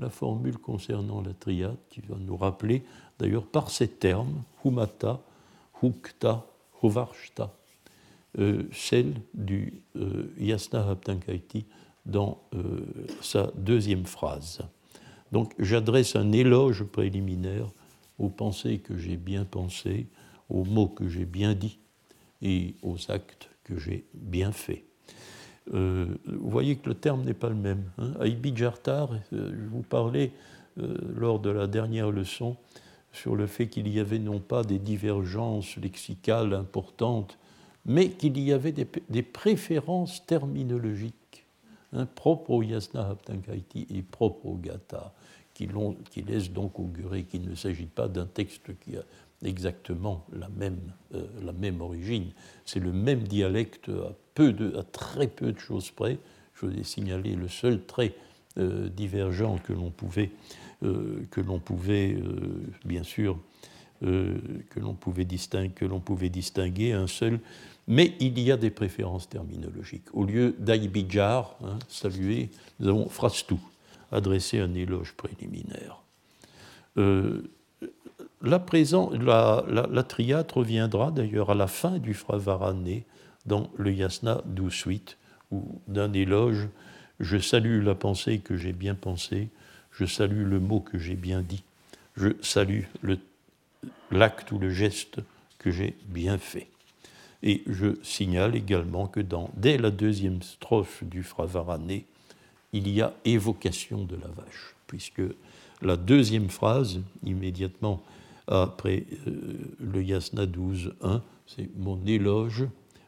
la formule concernant la triade qui va nous rappeler d'ailleurs par ces termes, humata, hukta, huvarshta, euh, celle du euh, Yasna Haptankaiti dans euh, sa deuxième phrase. Donc j'adresse un éloge préliminaire aux pensées que j'ai bien pensées, aux mots que j'ai bien dits et aux actes que j'ai bien faits. Euh, vous voyez que le terme n'est pas le même. Hein. Je vous parlais lors de la dernière leçon sur le fait qu'il y avait non pas des divergences lexicales importantes, mais qu'il y avait des, préférences terminologiques hein, propres au Yasna Haptankaiti et propres au Gata, qui, laissent donc augurer qu'il ne s'agit pas d'un texte qui a exactement la même, la même origine. C'est le même dialecte à de, à très peu de choses près. Je vous ai signalé le seul trait euh, divergent que l'on pouvait, euh, que l'on pouvait euh, bien sûr, que l'on pouvait, distinguer, que l'on pouvait distinguer, un seul, mais il y a des préférences terminologiques. Au lieu d'Aïbidjar, hein, saluer, nous avons Frastou, adressé un éloge préliminaire. la, présent, la, triade reviendra d'ailleurs à la fin du Fravarané, dans le yasna 12-8, où d'un éloge, je salue la pensée que j'ai bien pensée, je salue le mot que j'ai bien dit, je salue l'acte ou le geste que j'ai bien fait. Et je signale également que dès la deuxième strophe du Fravarané, il y a évocation de la vache, puisque la deuxième phrase, immédiatement après euh, le Yasna 12.1, c'est mon éloge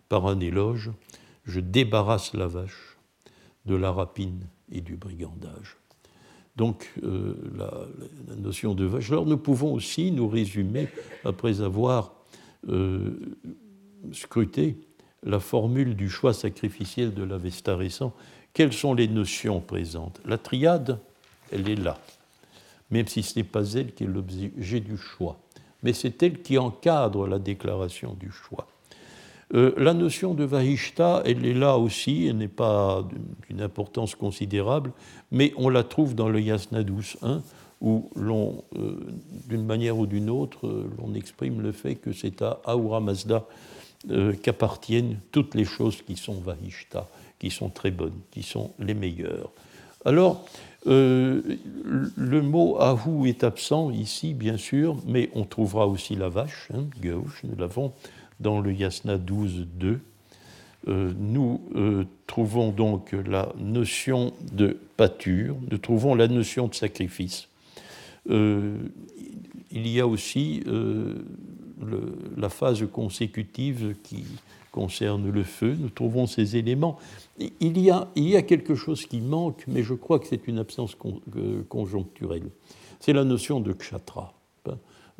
par un éloge, je débarrasse la vache de la rapine et du brigandage. Donc euh, la, notion de vache. Nous pouvons aussi nous résumer, après avoir euh, scruté la formule du choix sacrificiel de l'Avesta récent, quelles sont les notions présentes? La triade, elle est là, même si ce n'est pas elle qui est l'objet du choix, mais c'est elle qui encadre la déclaration du choix. Euh, la notion de Vahishta, elle est là aussi, elle n'est pas d'une importance considérable, mais on la trouve dans le Yasna 12.1, où euh, d'une manière ou d'une autre, euh, l'on exprime le fait que c'est à Ahura Mazda qu'appartiennent toutes les choses qui sont Vahishta, qui sont très bonnes, qui sont les meilleures. Alors, le mot Ahu est absent ici, bien sûr, mais on trouvera aussi la vache, hein, nous l'avons dans le Yasna 12.2, euh, nous euh, trouvons donc la notion de pâture, nous trouvons la notion de sacrifice. Euh, il y a aussi la phase consécutive qui concerne le feu, nous trouvons ces éléments. Il y a quelque chose qui manque, mais je crois que c'est une absence conjoncturelle. C'est la notion de kshatra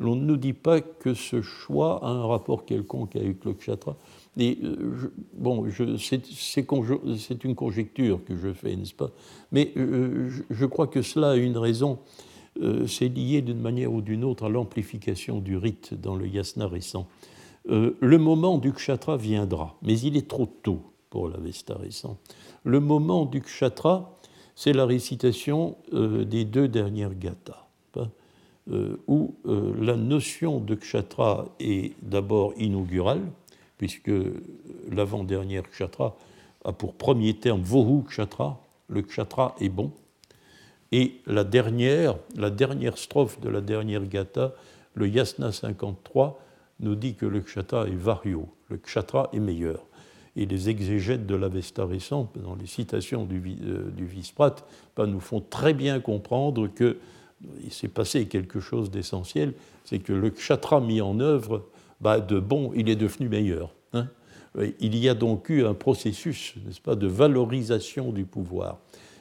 l'on ne nous dit pas que ce choix a un rapport quelconque avec le kshatra. Et, euh, bon, c'est une conjecture que je fais, n'est-ce pas? Mais euh, je, crois que cela a une raison. Euh, c'est lié d'une manière ou d'une autre à l'amplification du rite dans le yasna récent. le moment du kshatra viendra, mais il est trop tôt pour l'avesta récent. Le moment du kshatra, c'est la récitation des deux dernières gathas. Euh, où euh, la notion de kshatra est d'abord inaugurale, puisque l'avant-dernière kshatra a pour premier terme vohu kshatra, le kshatra est bon, Et la dernière, la dernière strophe de la dernière gata, le Yasna 53, nous dit que le kshatra est vario, le kshatra est meilleur. Et les exégètes de l'Avesta récent, dans les citations du, euh, du Visprat, ben, nous font très bien comprendre que il s'est passé quelque chose d'essentiel, c'est que le kshatra mis en œuvre, ben, de bon, il est devenu meilleur. Hein. il y a donc eu un processus, n'est-ce pas, de valorisation du pouvoir.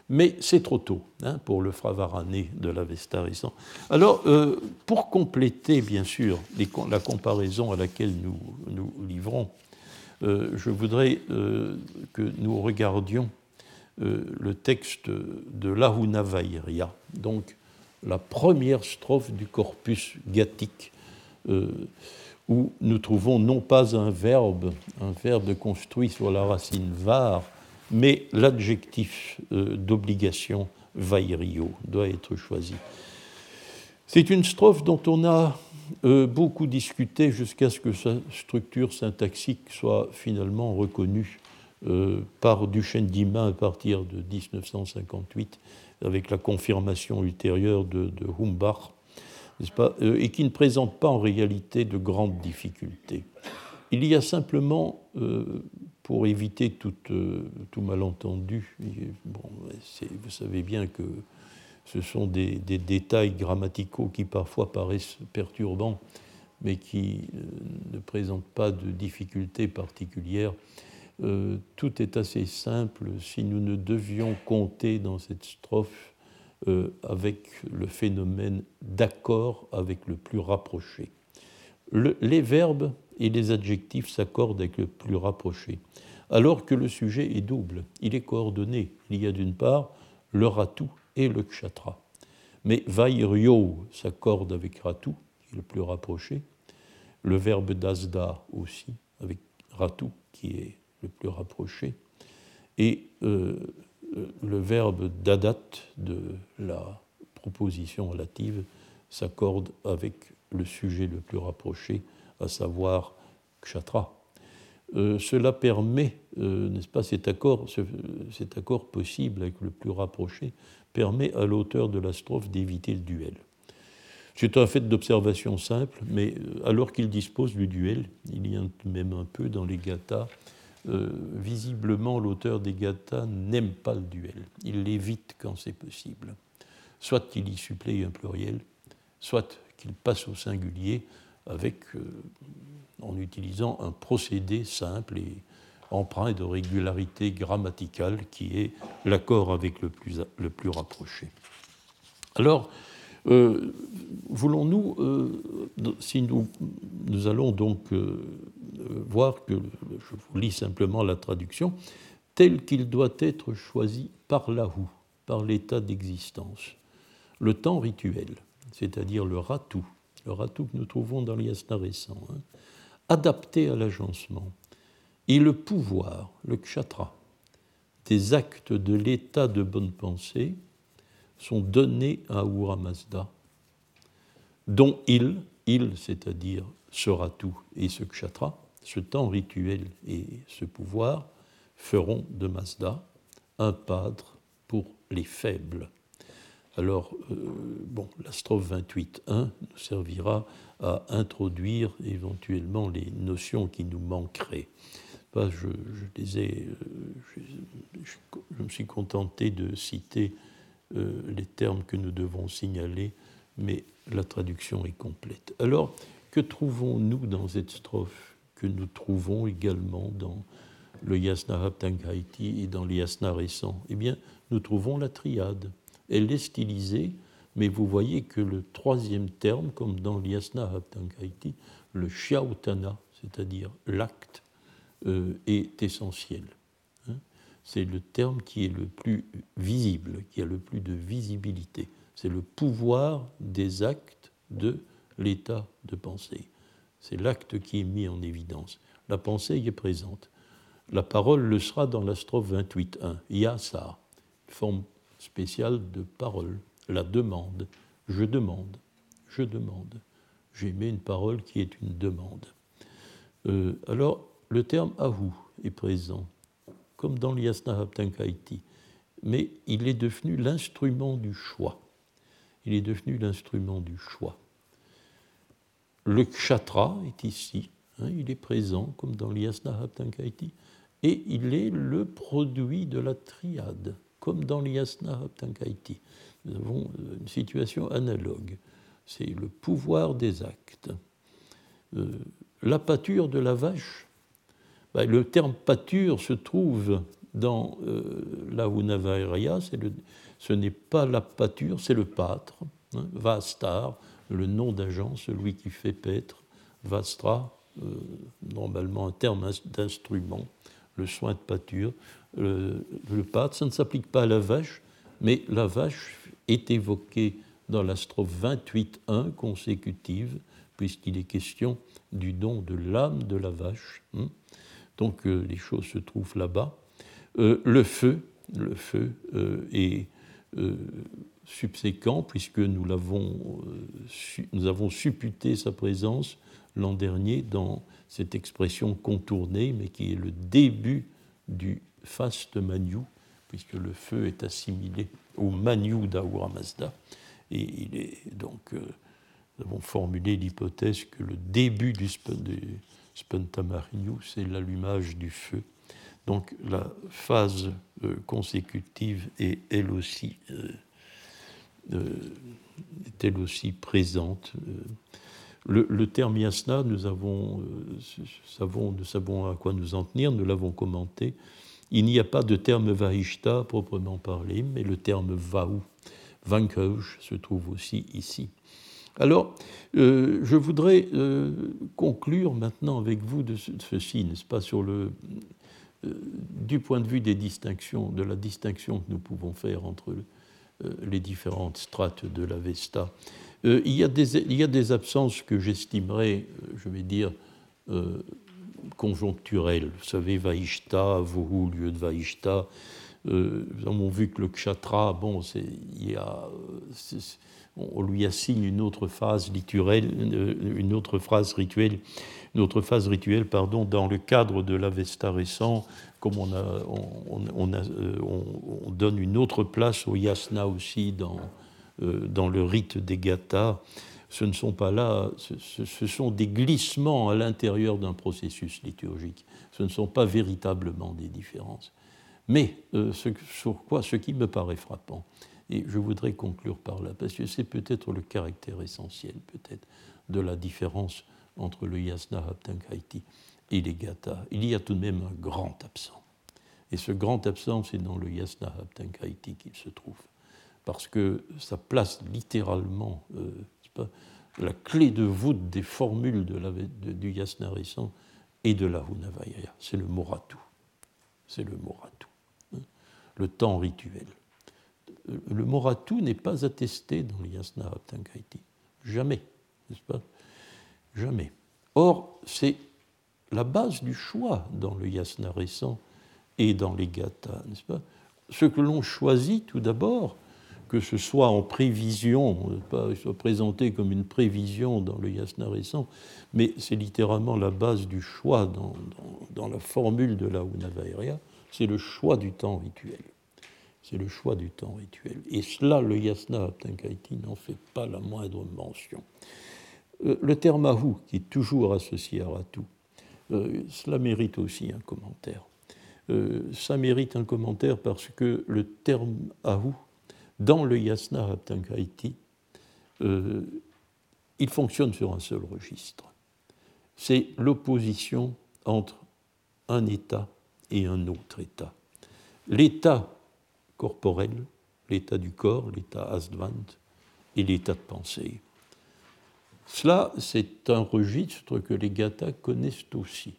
Mais c'est trop tôt hein, pour le Fravarané de l'Avesta récent. Alors, euh, pour compléter, bien sûr, la comparaison à laquelle nous nous livrons, euh, je voudrais euh, que nous regardions le texte de l'Ahunavairia, donc la première strophe du corpus gathique, où nous trouvons non pas un verbe, un verbe construit sur la racine var, mais l'adjectif euh, d'obligation vairio doit être choisi. C'est une strophe dont on a euh, beaucoup discuté jusqu'à ce que sa structure syntaxique soit finalement reconnue euh, par Duchesne d'Ima à partir de 1958, avec la confirmation ultérieure de, de Humbach, pas, et qui ne présente pas en réalité de grandes difficultés. Il y a simplement pour éviter tout, euh, malentendu, bon, vous savez bien que ce sont des, détails grammaticaux qui parfois paraissent perturbants, mais qui euh, ne présentent pas de difficultés particulières. Euh, tout est assez simple si nous ne devions compter dans cette strophe avec le phénomène d'accord avec le plus rapproché. les verbes et les adjectifs s'accordent avec le plus rapproché alors que le sujet est double, il est coordonné. Il y a d'une part le ratu et le kshatra. Mais vairyo s'accorde avec ratu, qui est le plus rapproché, le verbe dasda aussi, avec ratu, qui est le plus rapproché, et euh, le verbe dadat de la proposition relative s'accorde avec le sujet le plus rapproché, à savoir kshatra. Euh, cela permet, euh, n'est-ce pas, cet accord, cet accord possible avec le plus rapproché, permet à l'auteur de la strophe d'éviter le duel. C'est un fait d'observation simple, mais euh, alors qu'il dispose du duel, il y a même un peu dans les gathas, visiblement l'auteur des gathas n'aime pas le duel, il l'évite quand c'est possible. Soit qu'il y supplée un pluriel, soit qu'il passe au singulier avec en utilisant un procédé simple et empreint de régularité grammaticale qui est l'accord avec le plus, le plus rapproché. Alors, euh, voulons-nous, euh, si nous, nous, allons donc euh, voir que, je vous lis simplement la traduction, tel qu'il doit être choisi par l'ahou, par l'état d'existence, le temps rituel, c'est-à-dire le ratou, le ratou que nous trouvons dans l'Yasna récent, hein, adapté à l'agencement, et le pouvoir, le kshatra, des actes de l'état de bonne pensée sont donnés à Ahura Mazda, dont il, il c'est-à-dire ce ratou et ce kshatra, ce temps rituel et ce pouvoir, feront de Mazda un padre pour les faibles. Alors, euh, bon, la strophe 28.1 nous servira à introduire éventuellement les notions qui nous manqueraient. je, je, euh, je, me suis contenté de citer euh, les termes que nous devons signaler, mais la traduction est complète. Alors, que trouvons-nous dans cette strophe que nous trouvons également dans le Yasna Haptanghaiti et dans le Yasna récent Eh bien, nous trouvons la triade elle est stylisée, mais vous voyez que le troisième terme, comme dans l'Yasna Haptankaiti, le Shiautana, c'est-à-dire l'acte, euh, est essentiel. C'est le terme qui est le plus visible, qui a le plus de visibilité. C'est le pouvoir des actes de l'état de pensée. C'est l'acte qui est mis en évidence. La pensée y est présente. La parole le sera dans la strophe 28.1. Yasa, forme spéciale de parole, la demande. Je demande, je demande. J'ai mis une parole qui est une demande. Euh, alors, le terme ahu est présent, comme dans l'Yasna Haptankaiti. mais il est devenu l'instrument du choix. Il est devenu l'instrument du choix. Le kshatra est ici, hein, il est présent comme dans l'Yasna Haptankaiti, et il est le produit de la triade, comme dans l'Yasna Haptankaiti. Nous avons euh, une situation analogue. C'est le pouvoir des actes. Euh, la pâture de la vache, ben, le terme pâture se trouve dans euh, la Unavairaya, ce n'est pas la pâture, c'est le pâtre. Hein, Vastar, le nom d'agent, celui qui fait paître. Vastra, euh, normalement un terme d'instrument, le soin de pâture. Le, le pâtre, ça ne s'applique pas à la vache, mais la vache est évoquée dans la strophe 28.1 consécutive, puisqu'il est question du don de l'âme de la vache. Hein. Donc euh, les choses se trouvent là-bas. Euh, le feu, le feu euh, est subséquent, puisque nous, avons supputé sa présence l'an dernier dans cette expression contournée, mais qui est le début du faste Manyu, puisque le feu est assimilé au Manyu d'Ahura Mazda. Et il est donc, nous avons formulé l'hypothèse que le début du, du Spentamarinyu, c'est l'allumage du feu. Donc la phase euh, consécutive est elle aussi, euh, euh, est elle aussi présente. Le, terme yasna, nous, avons, savons, nous savons à quoi nous en tenir, nous l'avons commenté. Il n'y a pas de terme vahishta proprement parlé, mais le terme vahu, vankeuj, se trouve aussi ici. Alors, euh, je voudrais euh, conclure maintenant avec vous de, ceci, n'est-ce pas, sur le, euh, du point de vue des distinctions, de la distinction que nous pouvons faire entre les différentes strates de la Vesta. il, y a des, il, y a des, absences que j'estimerais, je vais dire, conjoncturelles. Vous savez, Vaishta, Vuhu, lieu de Vaishta. nous avons vu que le Kshatra, bon, il y a on lui assigne une autre phase une autre phrase rituelle, une autre phase rituelle pardon, dans le cadre de l'Avesta récent, comme euh, on, donne une autre place au yasna aussi dans, euh, dans le rite des gathas. Ce ne sont pas là, ce, sont des glissements à l'intérieur d'un processus liturgique. Ce ne sont pas véritablement des différences. Mais euh, sur quoi, ce qui me paraît frappant, et je voudrais conclure par là, parce que c'est peut-être le caractère essentiel, peut-être, de la différence entre le yasna haptankaiti et les gathas. Il y a tout de même un grand absent. Et ce grand absent, c'est dans le yasna haptankaiti qu'il se trouve. Parce que ça place littéralement euh, la clé de voûte des formules du yasna récent et de la hunavaya. C'est le moratu. C'est le moratu. Hein. le temps rituel le moratou n'est pas attesté dans l'Yasna Aptankaiti. Jamais, n'est-ce pas? Jamais. Or, c'est la base du choix dans le yasna récent et dans les gathas, n'est-ce pas? Ce que l'on choisit tout d'abord, que ce soit en prévision, soit présenté comme une prévision dans le yasna récent, mais c'est littéralement la base du choix dans, dans, la formule de la Unavairya, c'est le choix du temps rituel c'est le choix du temps rituel. Et cela, le yasna aptankaiti n'en fait pas la moindre mention. Euh, le terme ahu, qui est toujours associé à ratu, euh, cela mérite aussi un commentaire. Euh, ça mérite un commentaire parce que le terme ahu, dans le yasna aptankaiti, il fonctionne sur un seul registre. C'est l'opposition entre un état et un autre état. L'état corporel, l'état du corps, l'état asdvant et l'état de pensée. Cela, c'est un registre que les gathas connaissent aussi.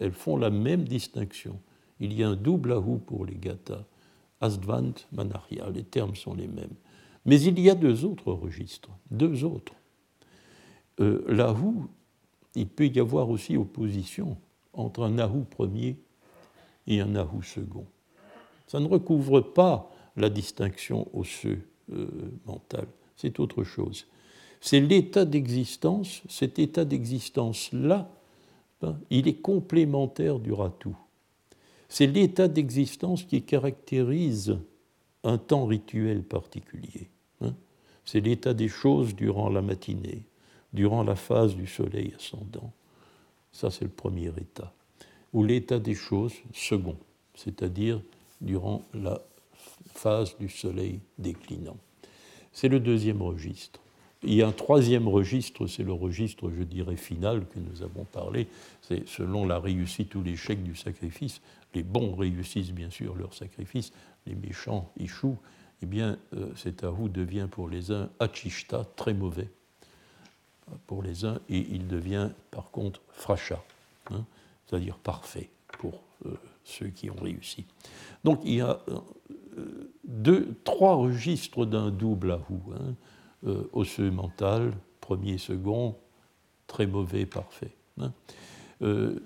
Elles font la même distinction. Il y a un double ahou pour les gathas, asdvant, manarya, les termes sont les mêmes. Mais il y a deux autres registres, deux autres. Euh, l'ahou, il peut y avoir aussi opposition entre un ahou premier et un ahou second. Ça ne recouvre pas la distinction osseuse euh, mentale, c'est autre chose. C'est l'état d'existence, cet état d'existence-là, ben, il est complémentaire du ratou. C'est l'état d'existence qui caractérise un temps rituel particulier. Hein. C'est l'état des choses durant la matinée, durant la phase du soleil ascendant. Ça, c'est le premier état. Ou l'état des choses second, c'est-à-dire durant la phase du soleil déclinant. C'est le deuxième registre. Il y a un troisième registre, c'est le registre, je dirais, final que nous avons parlé. C'est selon la réussite ou l'échec du sacrifice. Les bons réussissent bien sûr leur sacrifice, les méchants échouent. Eh bien, euh, cet ahou devient pour les uns achishta, très mauvais pour les uns, et il devient par contre fracha, hein, c'est-à-dire parfait pour euh, ceux qui ont réussi. Donc il y a euh, deux, trois registres d'un double ahou. Hein euh, osseux mental, premier, second, très mauvais, parfait. Hein. Euh,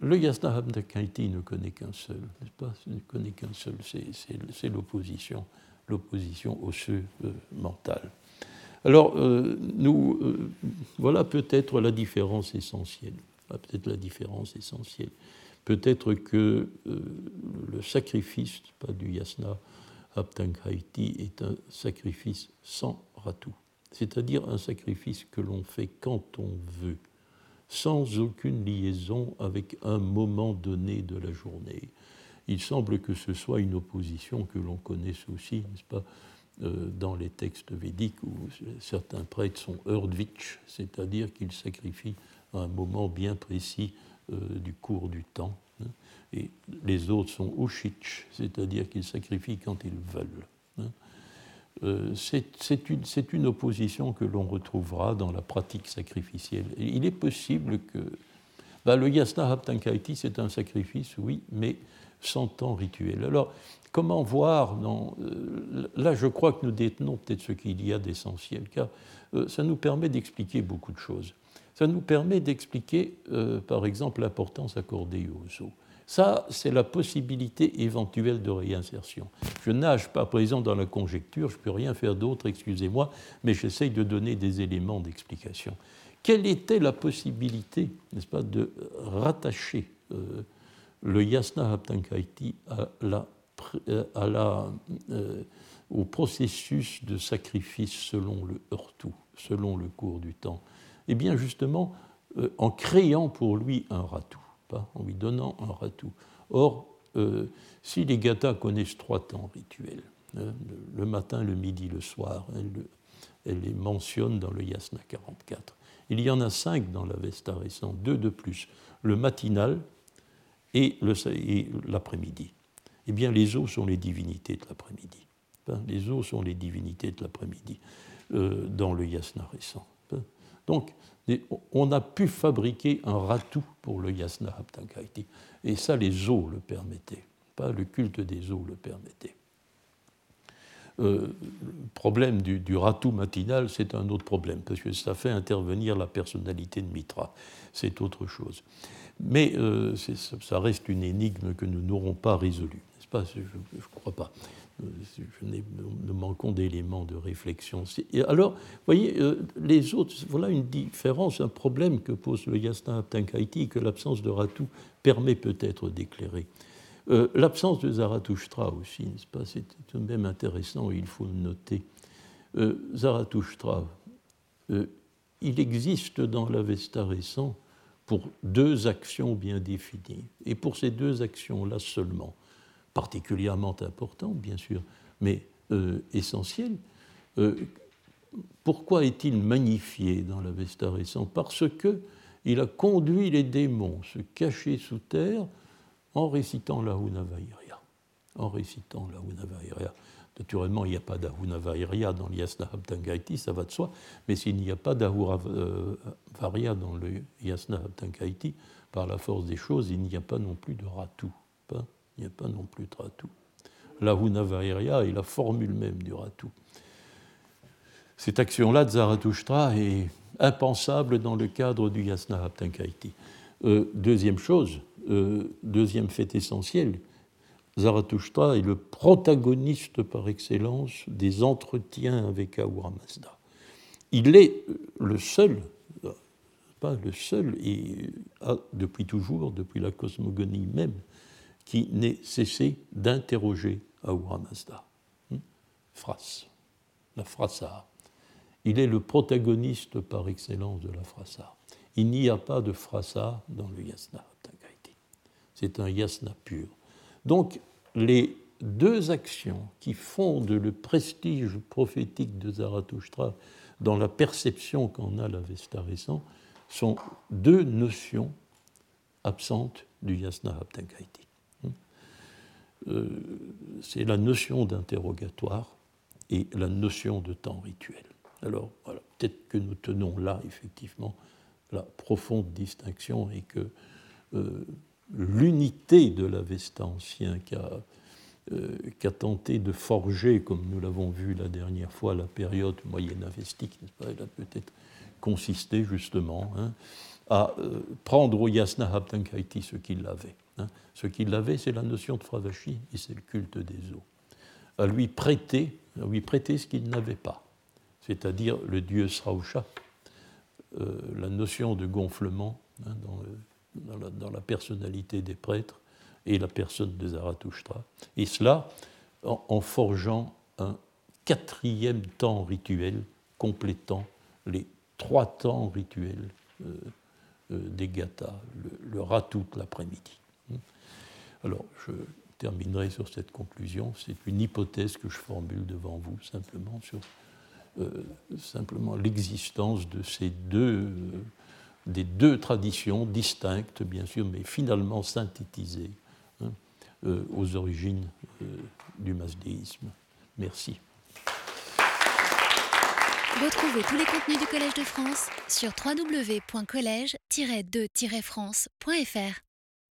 le Yasna Hamdakaiti ne connaît qu'un seul, n'est-ce pas? Ne connaît qu'un seul, c'est l'opposition, l'opposition osseux euh, mental. Alors, nous, voilà peut-être la différence essentielle. Peut-être la différence essentielle. Peut-être que le sacrifice, du yasna, Haiti est un sacrifice sans ratou, c'est-à-dire un sacrifice que l'on fait quand on veut, sans aucune liaison avec un moment donné de la journée. Il semble que ce soit une opposition que l'on connaisse aussi, n'est-ce pas, euh, dans les textes védiques où certains prêtres sont urdvich, c'est-à-dire qu'ils sacrifient à un moment bien précis euh, du cours du temps et les autres sont ushich, c'est-à-dire qu'ils sacrifient quand ils veulent. Hein. Euh, c'est une, opposition que l'on retrouvera dans la pratique sacrificielle. il est possible que. Ben, le yasna haptankaiti, c'est un sacrifice, oui, mais sans temps rituel. Alors, comment voir dans, euh, Là, je crois que nous détenons peut-être ce qu'il y a d'essentiel, car ça nous permet d'expliquer beaucoup de choses. Ça nous permet d'expliquer, par exemple, l'importance accordée aux eaux. Ça, c'est la possibilité éventuelle de réinsertion. Je nage pas, exemple, dans la conjecture, je ne peux rien faire d'autre, excusez-moi, mais j'essaye de donner des éléments d'explication. Quelle était la possibilité, n'est-ce pas, de rattacher euh, le yasna haptankaiti à la, à la, euh, au processus de sacrifice selon le heurtou, selon le cours du temps? Eh bien, justement, euh, en créant pour lui un ratou en lui donnant un ratou. Or, euh, si les gathas connaissent trois temps rituels, hein, le, matin, le midi, le soir, elle, les mentionne dans le Yasna 44. Il y en a cinq dans la Vesta récente, deux de plus, le matinal et l'après-midi. Eh bien, les eaux sont les divinités de l'après-midi. Hein, les eaux sont les divinités de l'après-midi euh, dans le Yasna récent. Donc, on a pu fabriquer un ratou pour le yasna haptankaiti. Et ça, les eaux le permettaient. Pas le culte des eaux le permettait. Euh, le problème du, du ratou matinal, c'est un autre problème, parce que ça fait intervenir la personnalité de Mitra. C'est autre chose. Mais euh, ça reste une énigme que nous n'aurons pas résolue, n'est-ce pas? Je ne crois pas. Euh, nous manquons d'éléments de réflexion. alors, vous voyez, euh, les autres, voilà une différence, un problème que pose le Yasna Aptankaiti que l'absence de Ratou permet peut-être d'éclairer. Euh, l'absence de Zarathustra aussi, n'est-ce pas? C'est tout de même intéressant, il faut le noter. Zarathustra, il existe dans l'Avesta récent pour deux actions bien définies. Et pour ces deux actions-là seulement, particulièrement importante, bien sûr, mais euh, essentielle. Euh, pourquoi est-il magnifié dans la Vesta récente? Parce que il a conduit les démons se cacher sous terre en récitant la Hunavairia. En récitant la. Naturellement, il n'y a pas d'Ahunavairia dans l'Yasna Habtangaiti, ça va de soi, mais s'il n'y a pas d'Ahunavairia dans le Yasna Habtangaiti, par la force des choses, il n'y a pas non plus de Ratu. Il n'y a pas non plus de ratou. La Hunavairia est la formule même du ratou. Cette action-là de Zarathustra est impensable dans le cadre du Yasna Haptankaiti. Euh, deuxième chose, euh, deuxième fait essentiel, Zarathustra est le protagoniste par excellence des entretiens avec Ahura Mazda. Il est le seul, pas le seul, et depuis toujours, depuis la cosmogonie même, qui n'ait cessé d'interroger Ahura Mazda. Phras, la frasa. Il est le protagoniste par excellence de la frasa. Il n'y a pas de frasa dans le yasna C'est un yasna pur. Donc, les deux actions qui fondent le prestige prophétique de Zarathustra dans la perception qu'en a l'Avesta récent sont deux notions absentes du Yasna Haptakaiti. Euh, c'est la notion d'interrogatoire et la notion de temps rituel. Alors, voilà, peut-être que nous tenons là, effectivement, la profonde distinction et que euh, l'unité de l'Avesta ancien qu'a euh, tenté de forger, comme nous l'avons vu la dernière fois, la période moyenne-avestique, elle a peut-être consisté justement hein, à euh, prendre au Yasna Habtankaiti ce qu'il avait. Hein. Ce qu'il avait, c'est la notion de Fravashi et c'est le culte des eaux. À lui prêter, ce qu'il n'avait pas, c'est-à-dire le dieu Srausha, euh, la notion de gonflement hein, dans, la, dans, la, personnalité des prêtres, et la personne de Zarathustra. Et cela en, forgeant un quatrième temps rituel complétant les trois temps rituels euh, euh, des gathas, le, le ratout l'après-midi. Alors, je terminerai sur cette conclusion. C'est une hypothèse que je formule devant vous, simplement sur euh, simplement l'existence de ces deux, des deux traditions distinctes, bien sûr, mais finalement synthétisées euh, aux origines euh, du masdéisme. Merci. Retrouvez tous les contenus du Collège de France sur www.colège-2-france.fr.